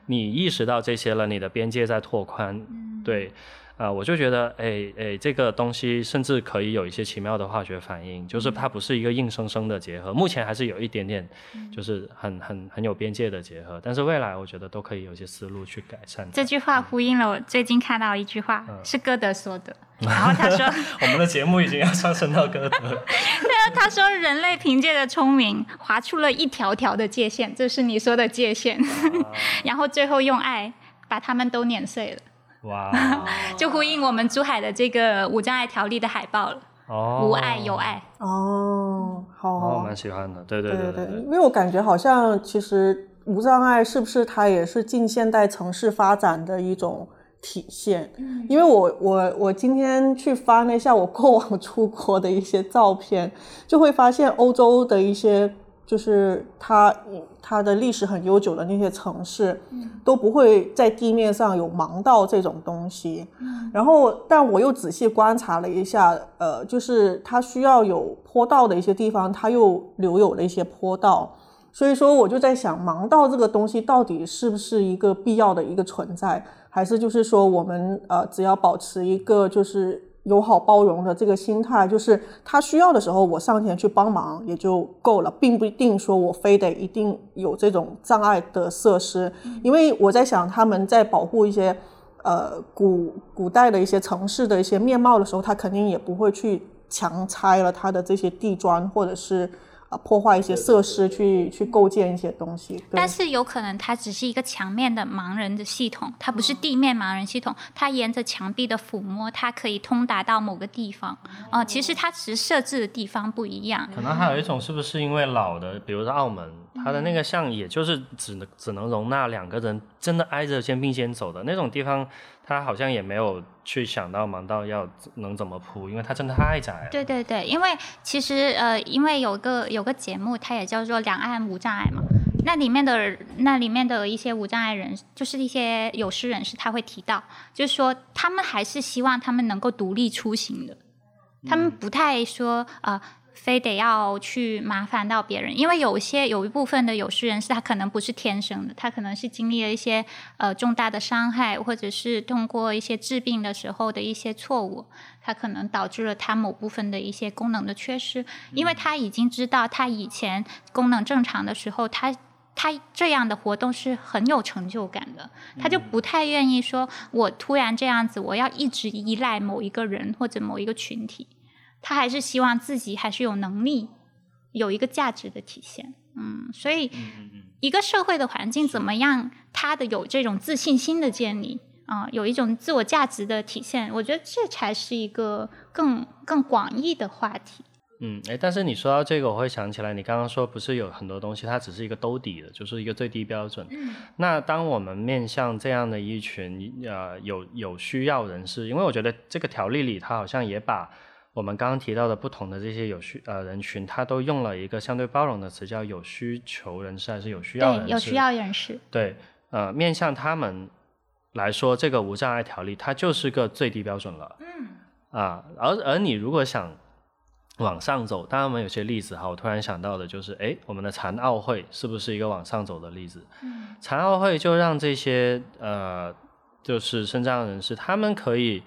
S1: 你意识到这些了，你的边界在拓宽，对。啊，我就觉得，哎哎，这个东西甚至可以有一些奇妙的化学反应，就是它不是一个硬生生的结合，目前还是有一点点，就是很很很有边界的结合，但是未来我觉得都可以有一些思路去改善。
S3: 这句话呼应了我最近看到一句话，是歌德说的，然后他说，[laughs]
S1: 我们的节目已经要上升到歌德。[laughs] 对
S3: 啊，他说人类凭借着聪明划出了一条条的界限，这是你说的界限，[laughs] 然后最后用爱把他们都碾碎了。哇，[laughs] 就呼应我们珠海的这个无障碍条例的海报了。哦，无爱有爱。
S2: 哦，好，
S1: 我蛮喜欢的。对对对对，
S2: 因为我感觉好像其实无障碍是不是它也是近现代城市发展的一种体现？因为我我我今天去翻了一下我过往出国的一些照片，就会发现欧洲的一些。就是它，它的历史很悠久的那些城市，都不会在地面上有盲道这种东西。然后，但我又仔细观察了一下，呃，就是它需要有坡道的一些地方，它又留有了一些坡道。所以说，我就在想，盲道这个东西到底是不是一个必要的一个存在，还是就是说，我们呃，只要保持一个就是。友好包容的这个心态，就是他需要的时候，我上前去帮忙也就够了，并不一定说我非得一定有这种障碍的设施。因为我在想，他们在保护一些呃古古代的一些城市的一些面貌的时候，他肯定也不会去强拆了他的这些地砖，或者是。啊，破坏一些设施去去构建一些东西，
S3: 但是有可能它只是一个墙面的盲人的系统，它不是地面盲人系统，它沿着墙壁的抚摸，它可以通达到某个地方。啊，其实它只是设置的地方不一样。
S1: 可能还有一种是不是因为老的，比如说澳门，它的那个像也就是只能只能容纳两个人真的挨着肩并肩走的那种地方。他好像也没有去想到盲道要能怎么铺，因为他真的太窄了。
S3: 对对对，因为其实呃，因为有个有个节目，它也叫做《两岸无障碍》嘛，那里面的那里面的一些无障碍人，就是一些有识人士，他会提到，就是说他们还是希望他们能够独立出行的，他们不太说啊。非得要去麻烦到别人，因为有些有一部分的有识人士，他可能不是天生的，他可能是经历了一些呃重大的伤害，或者是通过一些治病的时候的一些错误，他可能导致了他某部分的一些功能的缺失。因为他已经知道他以前功能正常的时候，他他这样的活动是很有成就感的，他就不太愿意说，我突然这样子，我要一直依赖某一个人或者某一个群体。他还是希望自己还是有能力，有一个价值的体现，嗯，所以一个社会的环境怎么样，他的有这种自信心的建立啊，有一种自我价值的体现，我觉得这才是一个更更广义的话题。
S1: 嗯，哎，但是你说到这个，我会想起来，你刚刚说不是有很多东西，它只是一个兜底的，就是一个最低标准。嗯，那当我们面向这样的一群呃有有需要人士，因为我觉得这个条例里，它好像也把。我们刚刚提到的不同的这些有需呃人群，他都用了一个相对包容的词，叫有需求人士还是有需要人士？
S3: 有需要人士。
S1: 对，呃，面向他们来说，这个无障碍条例它就是个最低标准了。嗯。啊，而而你如果想往上走，当然我们有些例子哈，我突然想到的就是，哎，我们的残奥会是不是一个往上走的例子？嗯。残奥会就让这些呃，就是身障人士，他们可以。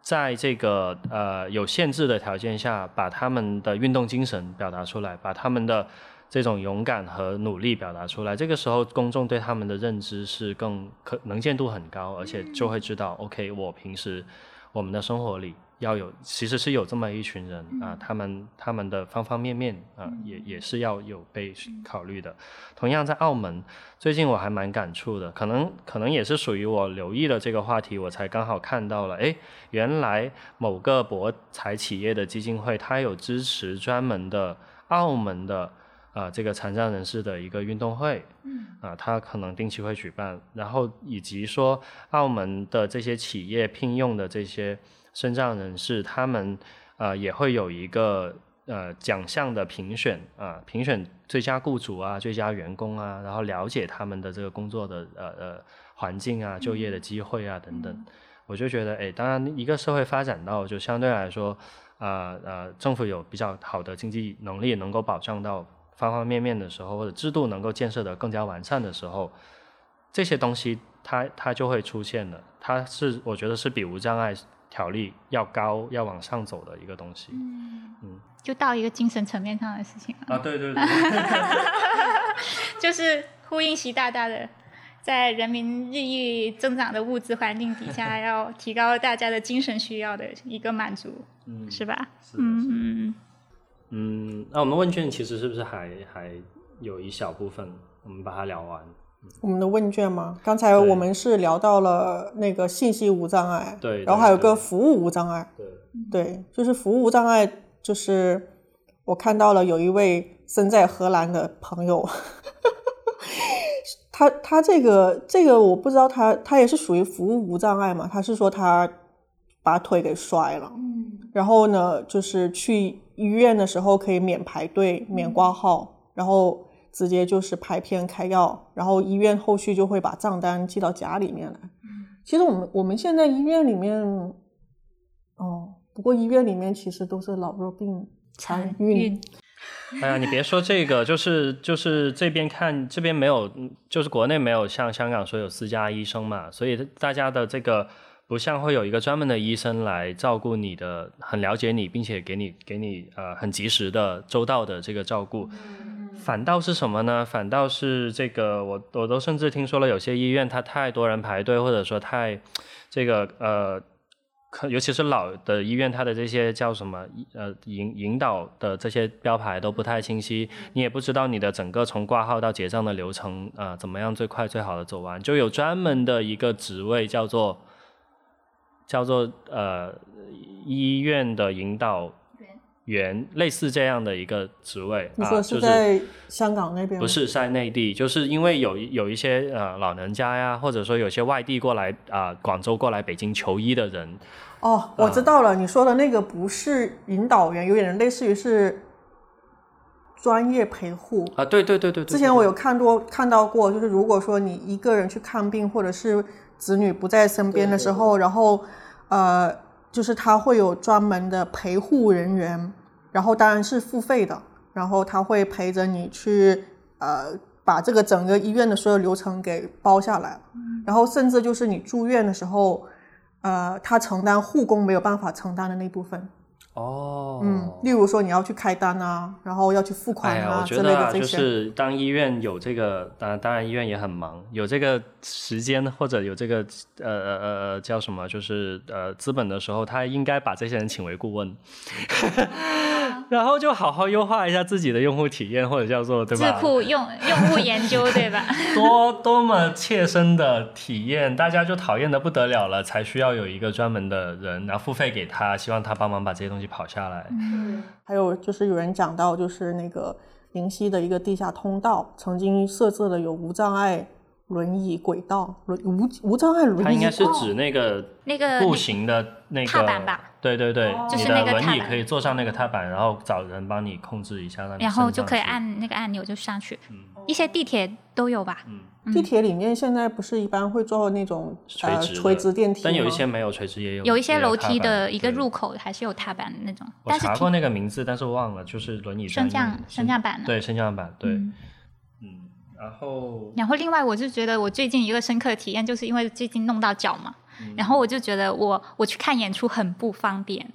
S1: 在这个呃有限制的条件下，把他们的运动精神表达出来，把他们的这种勇敢和努力表达出来。这个时候，公众对他们的认知是更可能见度很高，而且就会知道，OK，我平时我们的生活里。要有，其实是有这么一群人啊，他们他们的方方面面啊，也也是要有被考虑的。同样在澳门，最近我还蛮感触的，可能可能也是属于我留意了这个话题，我才刚好看到了，哎，原来某个博彩企业的基金会，它有支持专门的澳门的啊这个残障人士的一个运动会，嗯，啊，它可能定期会举办，然后以及说澳门的这些企业聘用的这些。身障人士，他们呃也会有一个呃奖项的评选啊，评选最佳雇主啊、最佳员工啊，然后了解他们的这个工作的呃呃环境啊、就业的机会啊等等。我就觉得，哎，当然一个社会发展到就相对来说，啊呃政府有比较好的经济能力，能够保障到方方面面的时候，或者制度能够建设的更加完善的时候，这些东西。它它就会出现的。它是我觉得是比无障碍条例要高、要往上走的一个东西。
S3: 嗯，就到一个精神层面上的事情。
S1: 啊，对对对，[laughs]
S3: 就是呼应习大大的，在人民日益增长的物质环境底下，要提高大家的精神需要的一个满足，
S1: 嗯，
S3: 是吧？
S1: 是
S3: 嗯嗯
S1: 嗯，那我们问卷其实是不是还还有一小部分，我们把它聊完？
S2: 我们的问卷吗？刚才我们是聊到了那个信息无障碍，
S1: 对
S2: 然后还有个服务无障碍，
S1: 对，
S2: 对，就是服务无障碍，就是我看到了有一位身在荷兰的朋友，[laughs] 他他这个这个我不知道他他也是属于服务无障碍嘛？他是说他把腿给摔了，
S3: 嗯
S2: 然后呢，就是去医院的时候可以免排队、免挂号，然后直接就是拍片开药，然后医院后续就会把账单寄到家里面来。其实我们我们现在医院里面，哦，不过医院里面其实都是老弱病残孕，
S1: 哎呀，你别说这个，就是就是这边看这边没有，嗯就是国内没有像香港说有私家医生嘛，所以大家的这个不像会有一个专门的医生来照顾你的，很了解你，并且给你给你呃很及时的周到的这个照顾。反倒是什么呢？反倒是这个，我我都甚至听说了，有些医院它太多人排队，或者说太这个呃，可尤其是老的医院，它的这些叫什么呃引引导的这些标牌都不太清晰，你也不知道你的整个从挂号到结账的流程啊、呃怎么样最快最好的走完，就有专门的一个职位叫做叫做呃医院的引导员，类似这样的一个职位啊，
S2: 你说
S1: 就是
S2: 在香港那边吗？
S1: 不是在内地，就是因为有有一些呃老人家呀，或者说有些外地过来啊、广州过来北京求医的人，
S2: 哦，我知道了，你说的那个不是引导员，有点类似于是专业陪护。
S1: 啊，对对对对对。
S2: 之前我有看多看到过，就是如果说你一个人去看病，或者是子女不在身边的时候，然后呃，就是他会有专门的陪护人员，然后当然是付费的，然后他会陪着你去呃把这个整个医院的所有流程给包下来，然后甚至就是你住院的时候，呃，他承担护工没有办法承担的那部分。
S1: 哦，
S2: 嗯，例如说你要去开单啊，然后要去付款啊、
S1: 我觉得啊，
S2: 之类的这些。
S1: 就是当医院有这个，当然当然医院也很忙，有这个时间或者有这个呃呃呃呃叫什么，就是呃资本的时候，他应该把这些人请为顾问，[laughs] 然后就好好优化一下自己的用户体验，或者叫做对吧智？
S3: 库用用户研究，对吧？[laughs]
S1: 多多么切身的体验，大家就讨厌的不得了了，才需要有一个专门的人，然后付费给他，希望他帮忙把这些东西跑下来。
S2: 还有就是有人讲到，就是那个灵溪的一个地下通道，曾经设置了有无障碍轮椅轨道，轮无无障碍轮椅。
S1: 它应该是指那个
S3: 那个
S1: 步行的那个
S3: 踏板吧？
S1: 对对对，
S3: 就是
S1: 你的轮
S3: 那个踏板
S1: 椅可以坐上那个踏板，然后找人帮你控制一下，让你
S3: 然后就可以。按那个按钮就上去。
S1: 嗯
S3: 一些地铁都有吧？
S1: 嗯，
S2: 地铁里面现在不是一般会做那种呃
S1: 垂直的
S2: 垂直电梯吗？
S1: 但有一些没有垂直，也有
S3: 有一些楼梯的一个入口还是有踏板的那种，
S1: 我
S3: 但是挺
S1: 查过那个名字，但是忘了，就是轮椅
S3: 升降升降板的。
S1: 对升降板，对，
S3: 嗯。
S1: 嗯，然后
S3: 然后另外，我就觉得我最近一个深刻的体验，就是因为最近弄到脚嘛，
S1: 嗯。
S3: 然后我就觉得我我去看演出很不方便，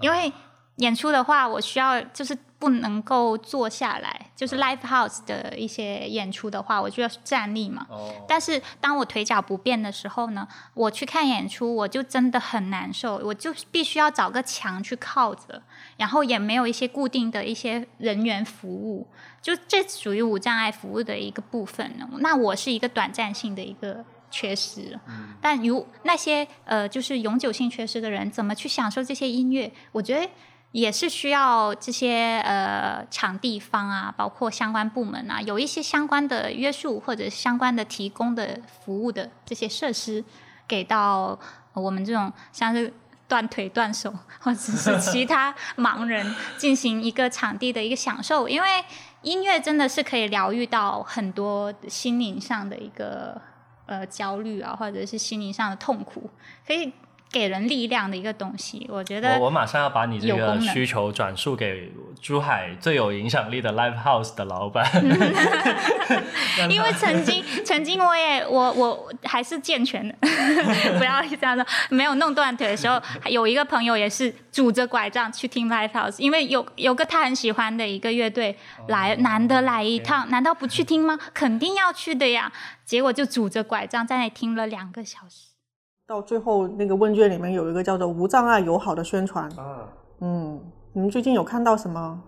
S3: 因为演出的话，我需要就是不能够坐下来，就是
S1: 啊
S3: live house 的一些演出的话，我就要站立嘛。
S1: 哦，
S3: 但是当我腿脚不便的时候呢，我去看演出，我就真的很难受，我就必须要找个墙去靠着，然后也没有一些固定的一些人员服务，就这属于无障碍服务的一个部分呢。那我是一个短暂性的一个缺失，但如那些呃就是永久性缺失的人，怎么去享受这些音乐？我觉得。也是需要这些呃场地方啊，包括相关部门啊，有一些相关的约束或者相关的提供的服务的这些设施，给到我们这种像是断腿断手或者是其他盲人进行一个场地的一个享受，因为音乐真的是可以疗愈到很多心灵上的一个呃焦虑啊，或者是心灵上的痛苦，可以给人力量的一个东西。我觉得
S1: 我我马上要把你这个需求转述给珠海最有影响力的 live house 的老板。[laughs]
S3: 因为曾经曾经我也我我还是健全的，[laughs] 不要这样说，没有弄断腿的时候，有一个朋友也是拄着拐杖去听 live house，因为有有个他很喜欢的一个乐队来，难得来一趟，难道不去听吗？肯定要去的呀。结果就拄着拐杖在那里听了两个小时。
S2: 到最后那个问卷里面有一个叫做“无障碍友好”的宣传。
S1: 啊，
S2: 嗯，你们最近有看到什么？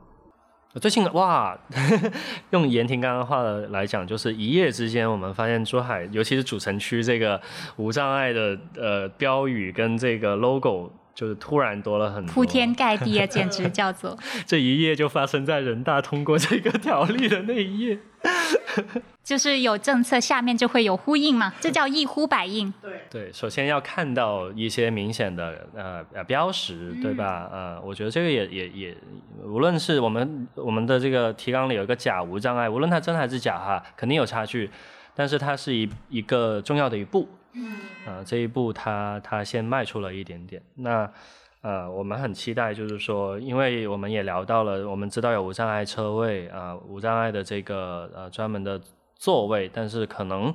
S1: 我最近哇，[laughs] 用严婷刚刚话的来讲，就是一夜之间，我们发现珠海，尤其是主城区这个无障碍的呃标语跟这个 logo，就是突然多了很多。
S3: 铺天盖地啊，简直叫做 [laughs]
S1: 这一页就发生在人大通过这个条例的那一夜。[laughs]
S3: 就是有政策，下面就会有呼应嘛，这叫一呼百应。
S1: 对，首先要看到一些明显的呃呃标识，对吧？呃，我觉得这个也也也，无论是我们我们的这个提纲里有一个假无障碍，无论它真还是假哈，肯定有差距，但是它是一一个重要的一步。嗯。啊，这一步它它先迈出了一点点。那呃，我们很期待，就是说，因为我们也聊到了，我们知道有无障碍车位啊、无障碍的这个呃专门的座位，但是可能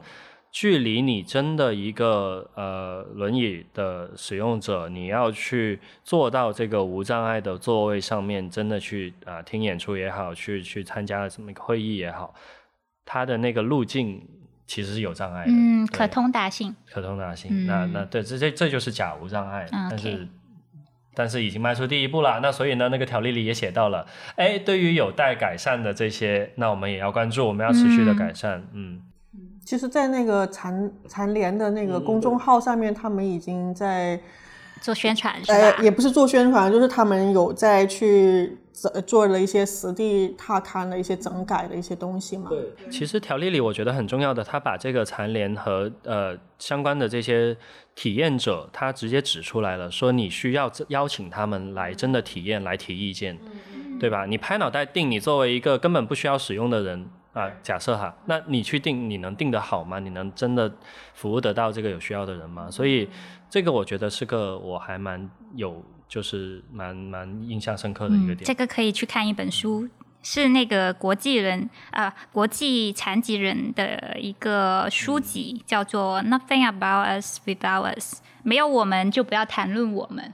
S1: 距离你真的一个呃轮椅的使用者，你要去坐到这个无障碍的座位上面，真的去啊、听演出也好，去去参加这么一个会议也好，它的那个路径其实是有障碍的，
S3: 嗯，可通达性。
S1: 可通达性。
S3: 嗯
S1: 那那对，这这这就是假无障碍，
S3: 嗯
S1: 但是。但是已经迈出第一步了，那所以呢，那个条例里也写到了，哎，对于有待改善的这些，那我们也要关注，我们要持续的改善，嗯
S2: 其实，在那个残残联的那个公众号上面，他们已经在
S3: 做宣传是
S2: 呃，也不是做宣传，就是他们有在去做做了一些实地踏勘的一些整改的一些东西嘛。
S1: 对，其实条例里我觉得很重要的，他把这个残联和呃相关的这些体验者，他直接指出来了，说你需要邀请他们来真的体验，来提意见，对吧？你拍脑袋定，你作为一个根本不需要使用的人啊，假设哈，那你去定，你能定得好吗？你能真的服务得到这个有需要的人吗？所以这个我觉得是个我还蛮有，就是蛮蛮印象深刻的一个
S3: 嗯，
S1: 点。
S3: 这个可以去看一本书，是那个国际人啊、国际残疾人的一个书籍，叫做《Nothing About Us Without Us》，没有我们就不要谈论我们。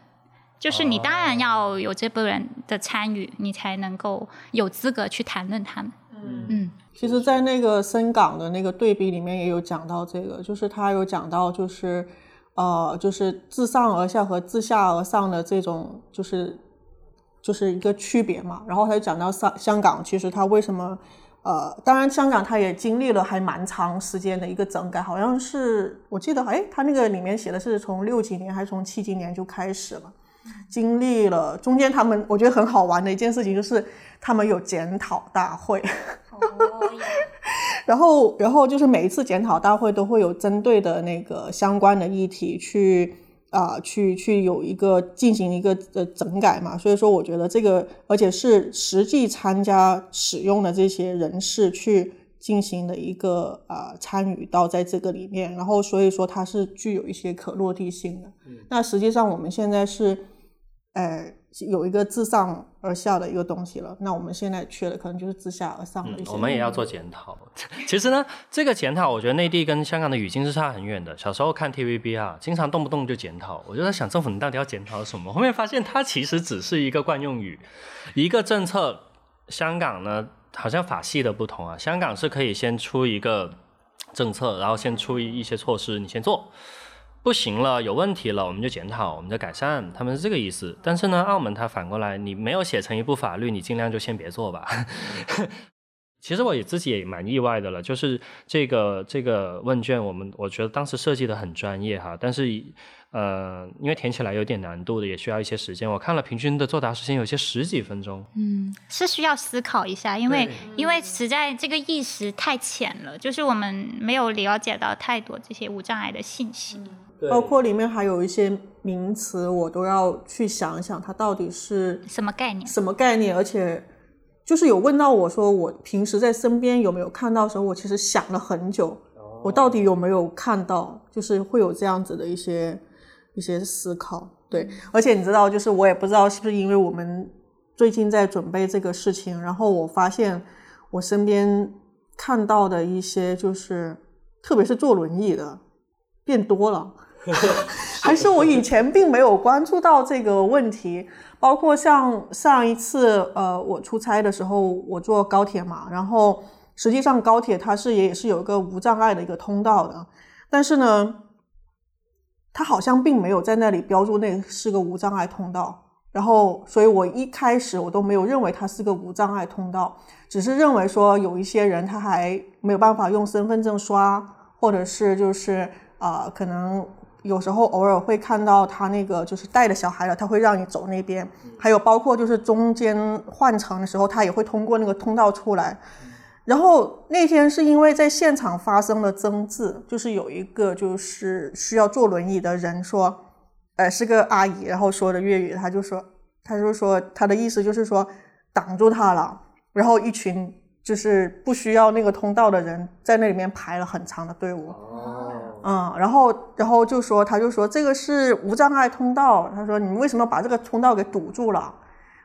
S3: 就是你当然要有这部分人的参与，你才能够有资格去谈论他们。嗯
S2: 其实，在那个深港的那个对比里面也有讲到这个，就是他有讲到，就是呃，就是自上而下和自下而上的这种，就是就是一个区别嘛。然后他就讲到香香港，其实他为什么呃，当然香港它也经历了还蛮长时间的一个整改，好像是我记得，哎，他那个里面写的是从六几年还是从七几年就开始了。经历了中间，他们我觉得很好玩的一件事情就是他们有检讨大会，[laughs] 然后然后就是每一次检讨大会都会有针对的那个相关的议题去啊、去去有一个进行一个呃整改嘛，所以说我觉得这个而且是实际参加使用的这些人士去进行的一个啊、参与到在这个里面，然后所以说它是具有一些可落地性的。那实际上我们现在是，呃，有一个自上而下的一个东西了。那我们现在缺的可能就是自下而上的一些。
S1: 嗯我们也要做检讨。[laughs] 其实呢，这个检讨，我觉得内地跟香港的语境是差很远的。小时候看 TVB 啊，经常动不动就检讨，我就在想，政府你到底要检讨什么？后面发现它其实只是一个惯用语，一个政策。香港呢，好像法系的不同啊，香港是可以先出一个政策，然后先出一一些措施，你先做。不行了，有问题了，我们就检讨，我们就改善，他们是这个意思。但是呢，澳门它反过来，你没有写成一部法律，你尽量就先别做吧。[laughs] 其实我也自己也蛮意外的了，就是这个这个问卷，我们我觉得当时设计的很专业哈，但是呃，因为填起来有点难度的，也需要一些时间。我看了平均的作答时间有些十几分钟，
S3: 嗯，是需要思考一下，因为因为实在这个意识太浅了，就是我们没有了解到太多这些无障碍的信息。
S2: 包括里面还有一些名词，我都要去想一想，它到底是
S3: 什么概念？
S2: 什么概念，而且就是有问到我说，我平时在身边有没有看到的时候，我其实想了很久，我到底有没有看到，就是会有这样子的一些一些思考。对，而且你知道，就是我也不知道是不是因为我们最近在准备这个事情，然后我发现我身边看到的一些，就是特别是坐轮椅的变多了 [laughs] [laughs] 还是我以前并没有关注到这个问题。包括像上一次，呃，我出差的时候，我坐高铁嘛，然后实际上高铁它是也是有一个无障碍的一个通道的，但是呢。它好像并没有在那里标注那是个无障碍通道，然后，所以我一开始我都没有认为它是个无障碍通道，只是认为说有一些人他还没有办法用身份证刷，或者是就是啊，可能有时候偶尔会看到他那个就是带着小孩的，他会让你走那边，还有包括就是中间换乘的时候，他也会通过那个通道出来。然后那天是因为在现场发生了争执，就是有一个就是需要坐轮椅的人说，呃，是个阿姨，然后说的粤语，他就说，他就说他的意思就是说挡住他了，然后一群就是不需要那个通道的人在那里面排了很长的队伍，嗯，然后然后就说他就说这个是无障碍通道，他说你为什么把这个通道给堵住了？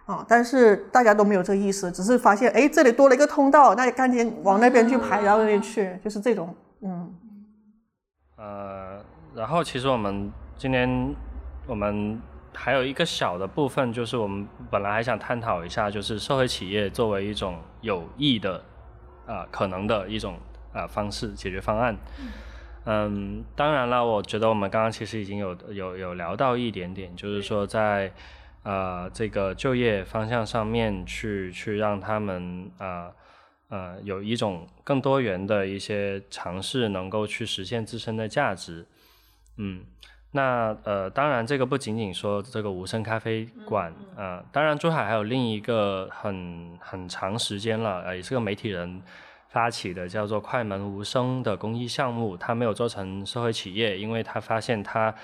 S2: 啊！但是大家都没有这个意思，只是发现，哎，这里多了一个通道，那赶紧往那边去排，然后那边去，就是这种，嗯。
S1: 呃，然后其实我们今天我们还有一个小的部分，就是我们本来还想探讨一下，就是社会企业作为一种有益的啊可能的一种啊方式解决方案。嗯，当然了，我觉得我们刚刚其实已经有有有聊到一点点，就是说在。呃，这个就业方向上面去去让他们啊呃有一种更多元的一些尝试，能够去实现自身的价值。嗯，那呃当然这个不仅仅说这个无声咖啡馆啊，当然珠海还有另一个很很长时间了，呃也是个媒体人发起的叫做快门无声的公益项目，他没有做成社会企业，因为他发现他。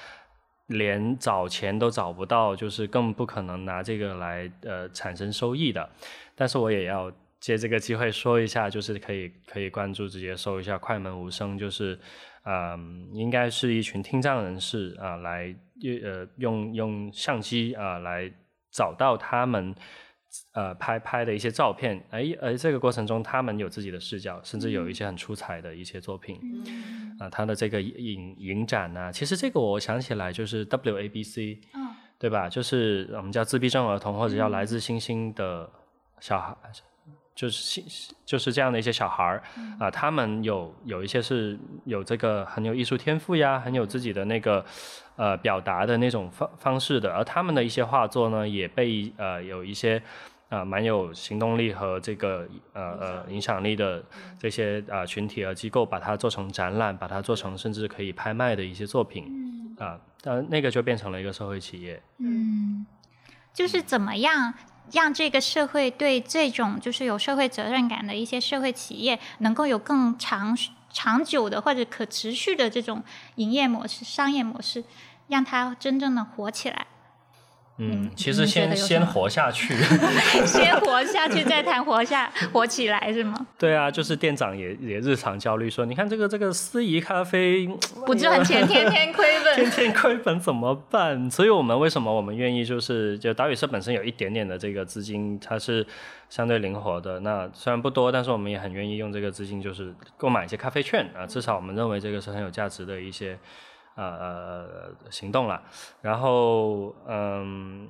S1: 连找钱都找不到，就是更不可能拿这个来呃产生收益的。但是我也要借这个机会说一下，就是可以可以关注，直接搜一下快门无声，就是嗯，应该是一群听障人士啊，来呃用用相机啊来找到他们。呃，拍拍的一些照片，哎，而这个过程中，他们有自己的视角，甚至有一些很出彩的一些作品。啊，他的这个影影展呢，其实这个我想起来就是 WABC，对吧？就是我们叫自闭症儿童或者叫来自星星的小孩，就是星就是这样的一些小孩儿啊，他们有有一些是有这个很有艺术天赋呀，很有自己的那个。呃，表达的那种方方式的，而他们的一些画作呢，也被呃有一些啊蛮有行动力和这个呃呃影响力的这些啊群体和机构，把它做成展览，把它做成甚至可以拍卖的一些作品啊，但那个就变成了一个社会企业。
S3: 嗯，就是怎么样让这个社会对这种就是有社会责任感的一些社会企业，能够有更长。长久的或者可持续的这种营业模式、商业模式，让它真正的火起来。
S1: 嗯，其实先 [laughs] 先活下去，
S3: 先活下去再谈活下活起来是吗？[laughs]
S1: 对啊，就是店长也也日常焦虑说，你看这个这个司仪咖啡
S3: 不赚钱，天天亏本，[laughs]
S1: 天天亏本怎么办？所以我们为什么我们愿意就是就岛屿社本身有一点点的这个资金，它是相对灵活的。那虽然不多，但是我们也很愿意用这个资金，就是购买一些咖啡券啊，至少我们认为这个是很有价值的一些。呃呃，行动了，然后嗯，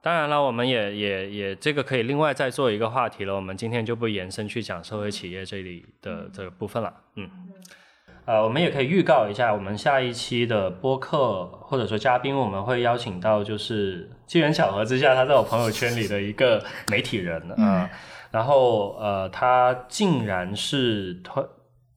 S1: 当然了，我们也也也这个可以另外再做一个话题了。我们今天就不延伸去讲社会企业这里的这个部分了。嗯，呃，我们也可以预告一下，我们下一期的播客或者说嘉宾，我们会邀请到就是机缘巧合之下，他在我朋友圈里的一个媒体人啊，然后呃，他竟然是推。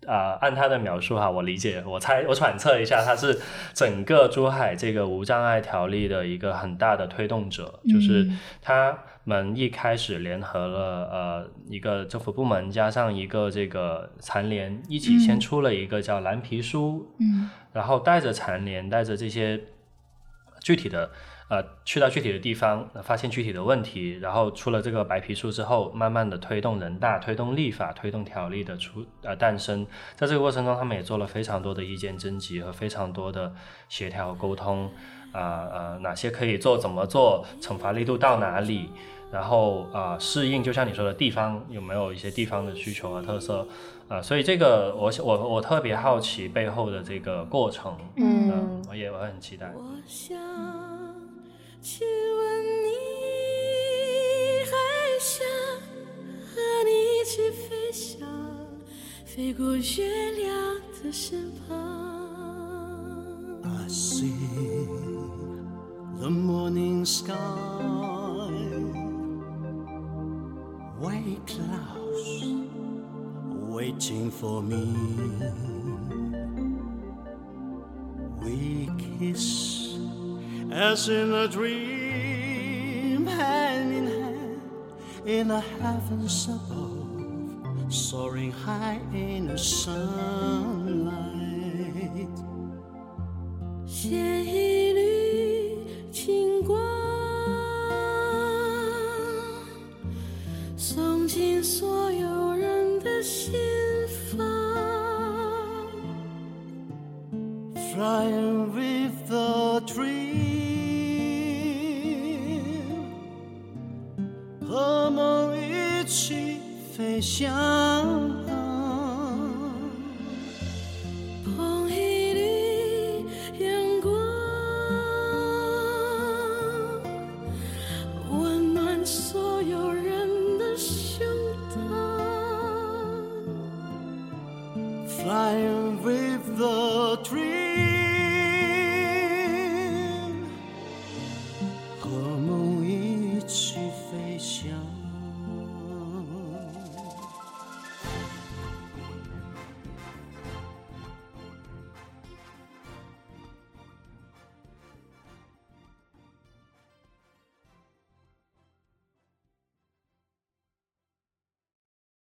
S1: 啊，按他的描述哈，我理解，我猜，我揣测一下，他是整个珠海这个无障碍条例的一个很大的推动者，就是他们一开始联合了呃一个政府部门加上一个这个残联一起先出了一个叫蓝皮书，嗯，然后带着残联，带着这些
S4: 具体的。呃，去到具体的地方，发现具体的问题，然后出了这个白皮书之后，慢慢的推动人大、推动立法、推动条例的出呃诞生。在这个过程中，他们也做了非常多的意见征集和非常多的协调沟通。啊呃，哪些可以做，怎么做，惩罚力度到哪里，然后啊适应，就像你说的地方有没有一些地方的需求和特色啊？所以这个我我我特别好奇背后的这个过程。嗯，我也我很期待。亲吻你，还想和你一起飞翔，飞过月亮的身旁。I see the morning sky, white clouds waiting for me. We kiss as in a dream, hand in hand in the heavens above, soaring high in the sunlight. 写一缕清光，送进所有人的心房。Flying with 想。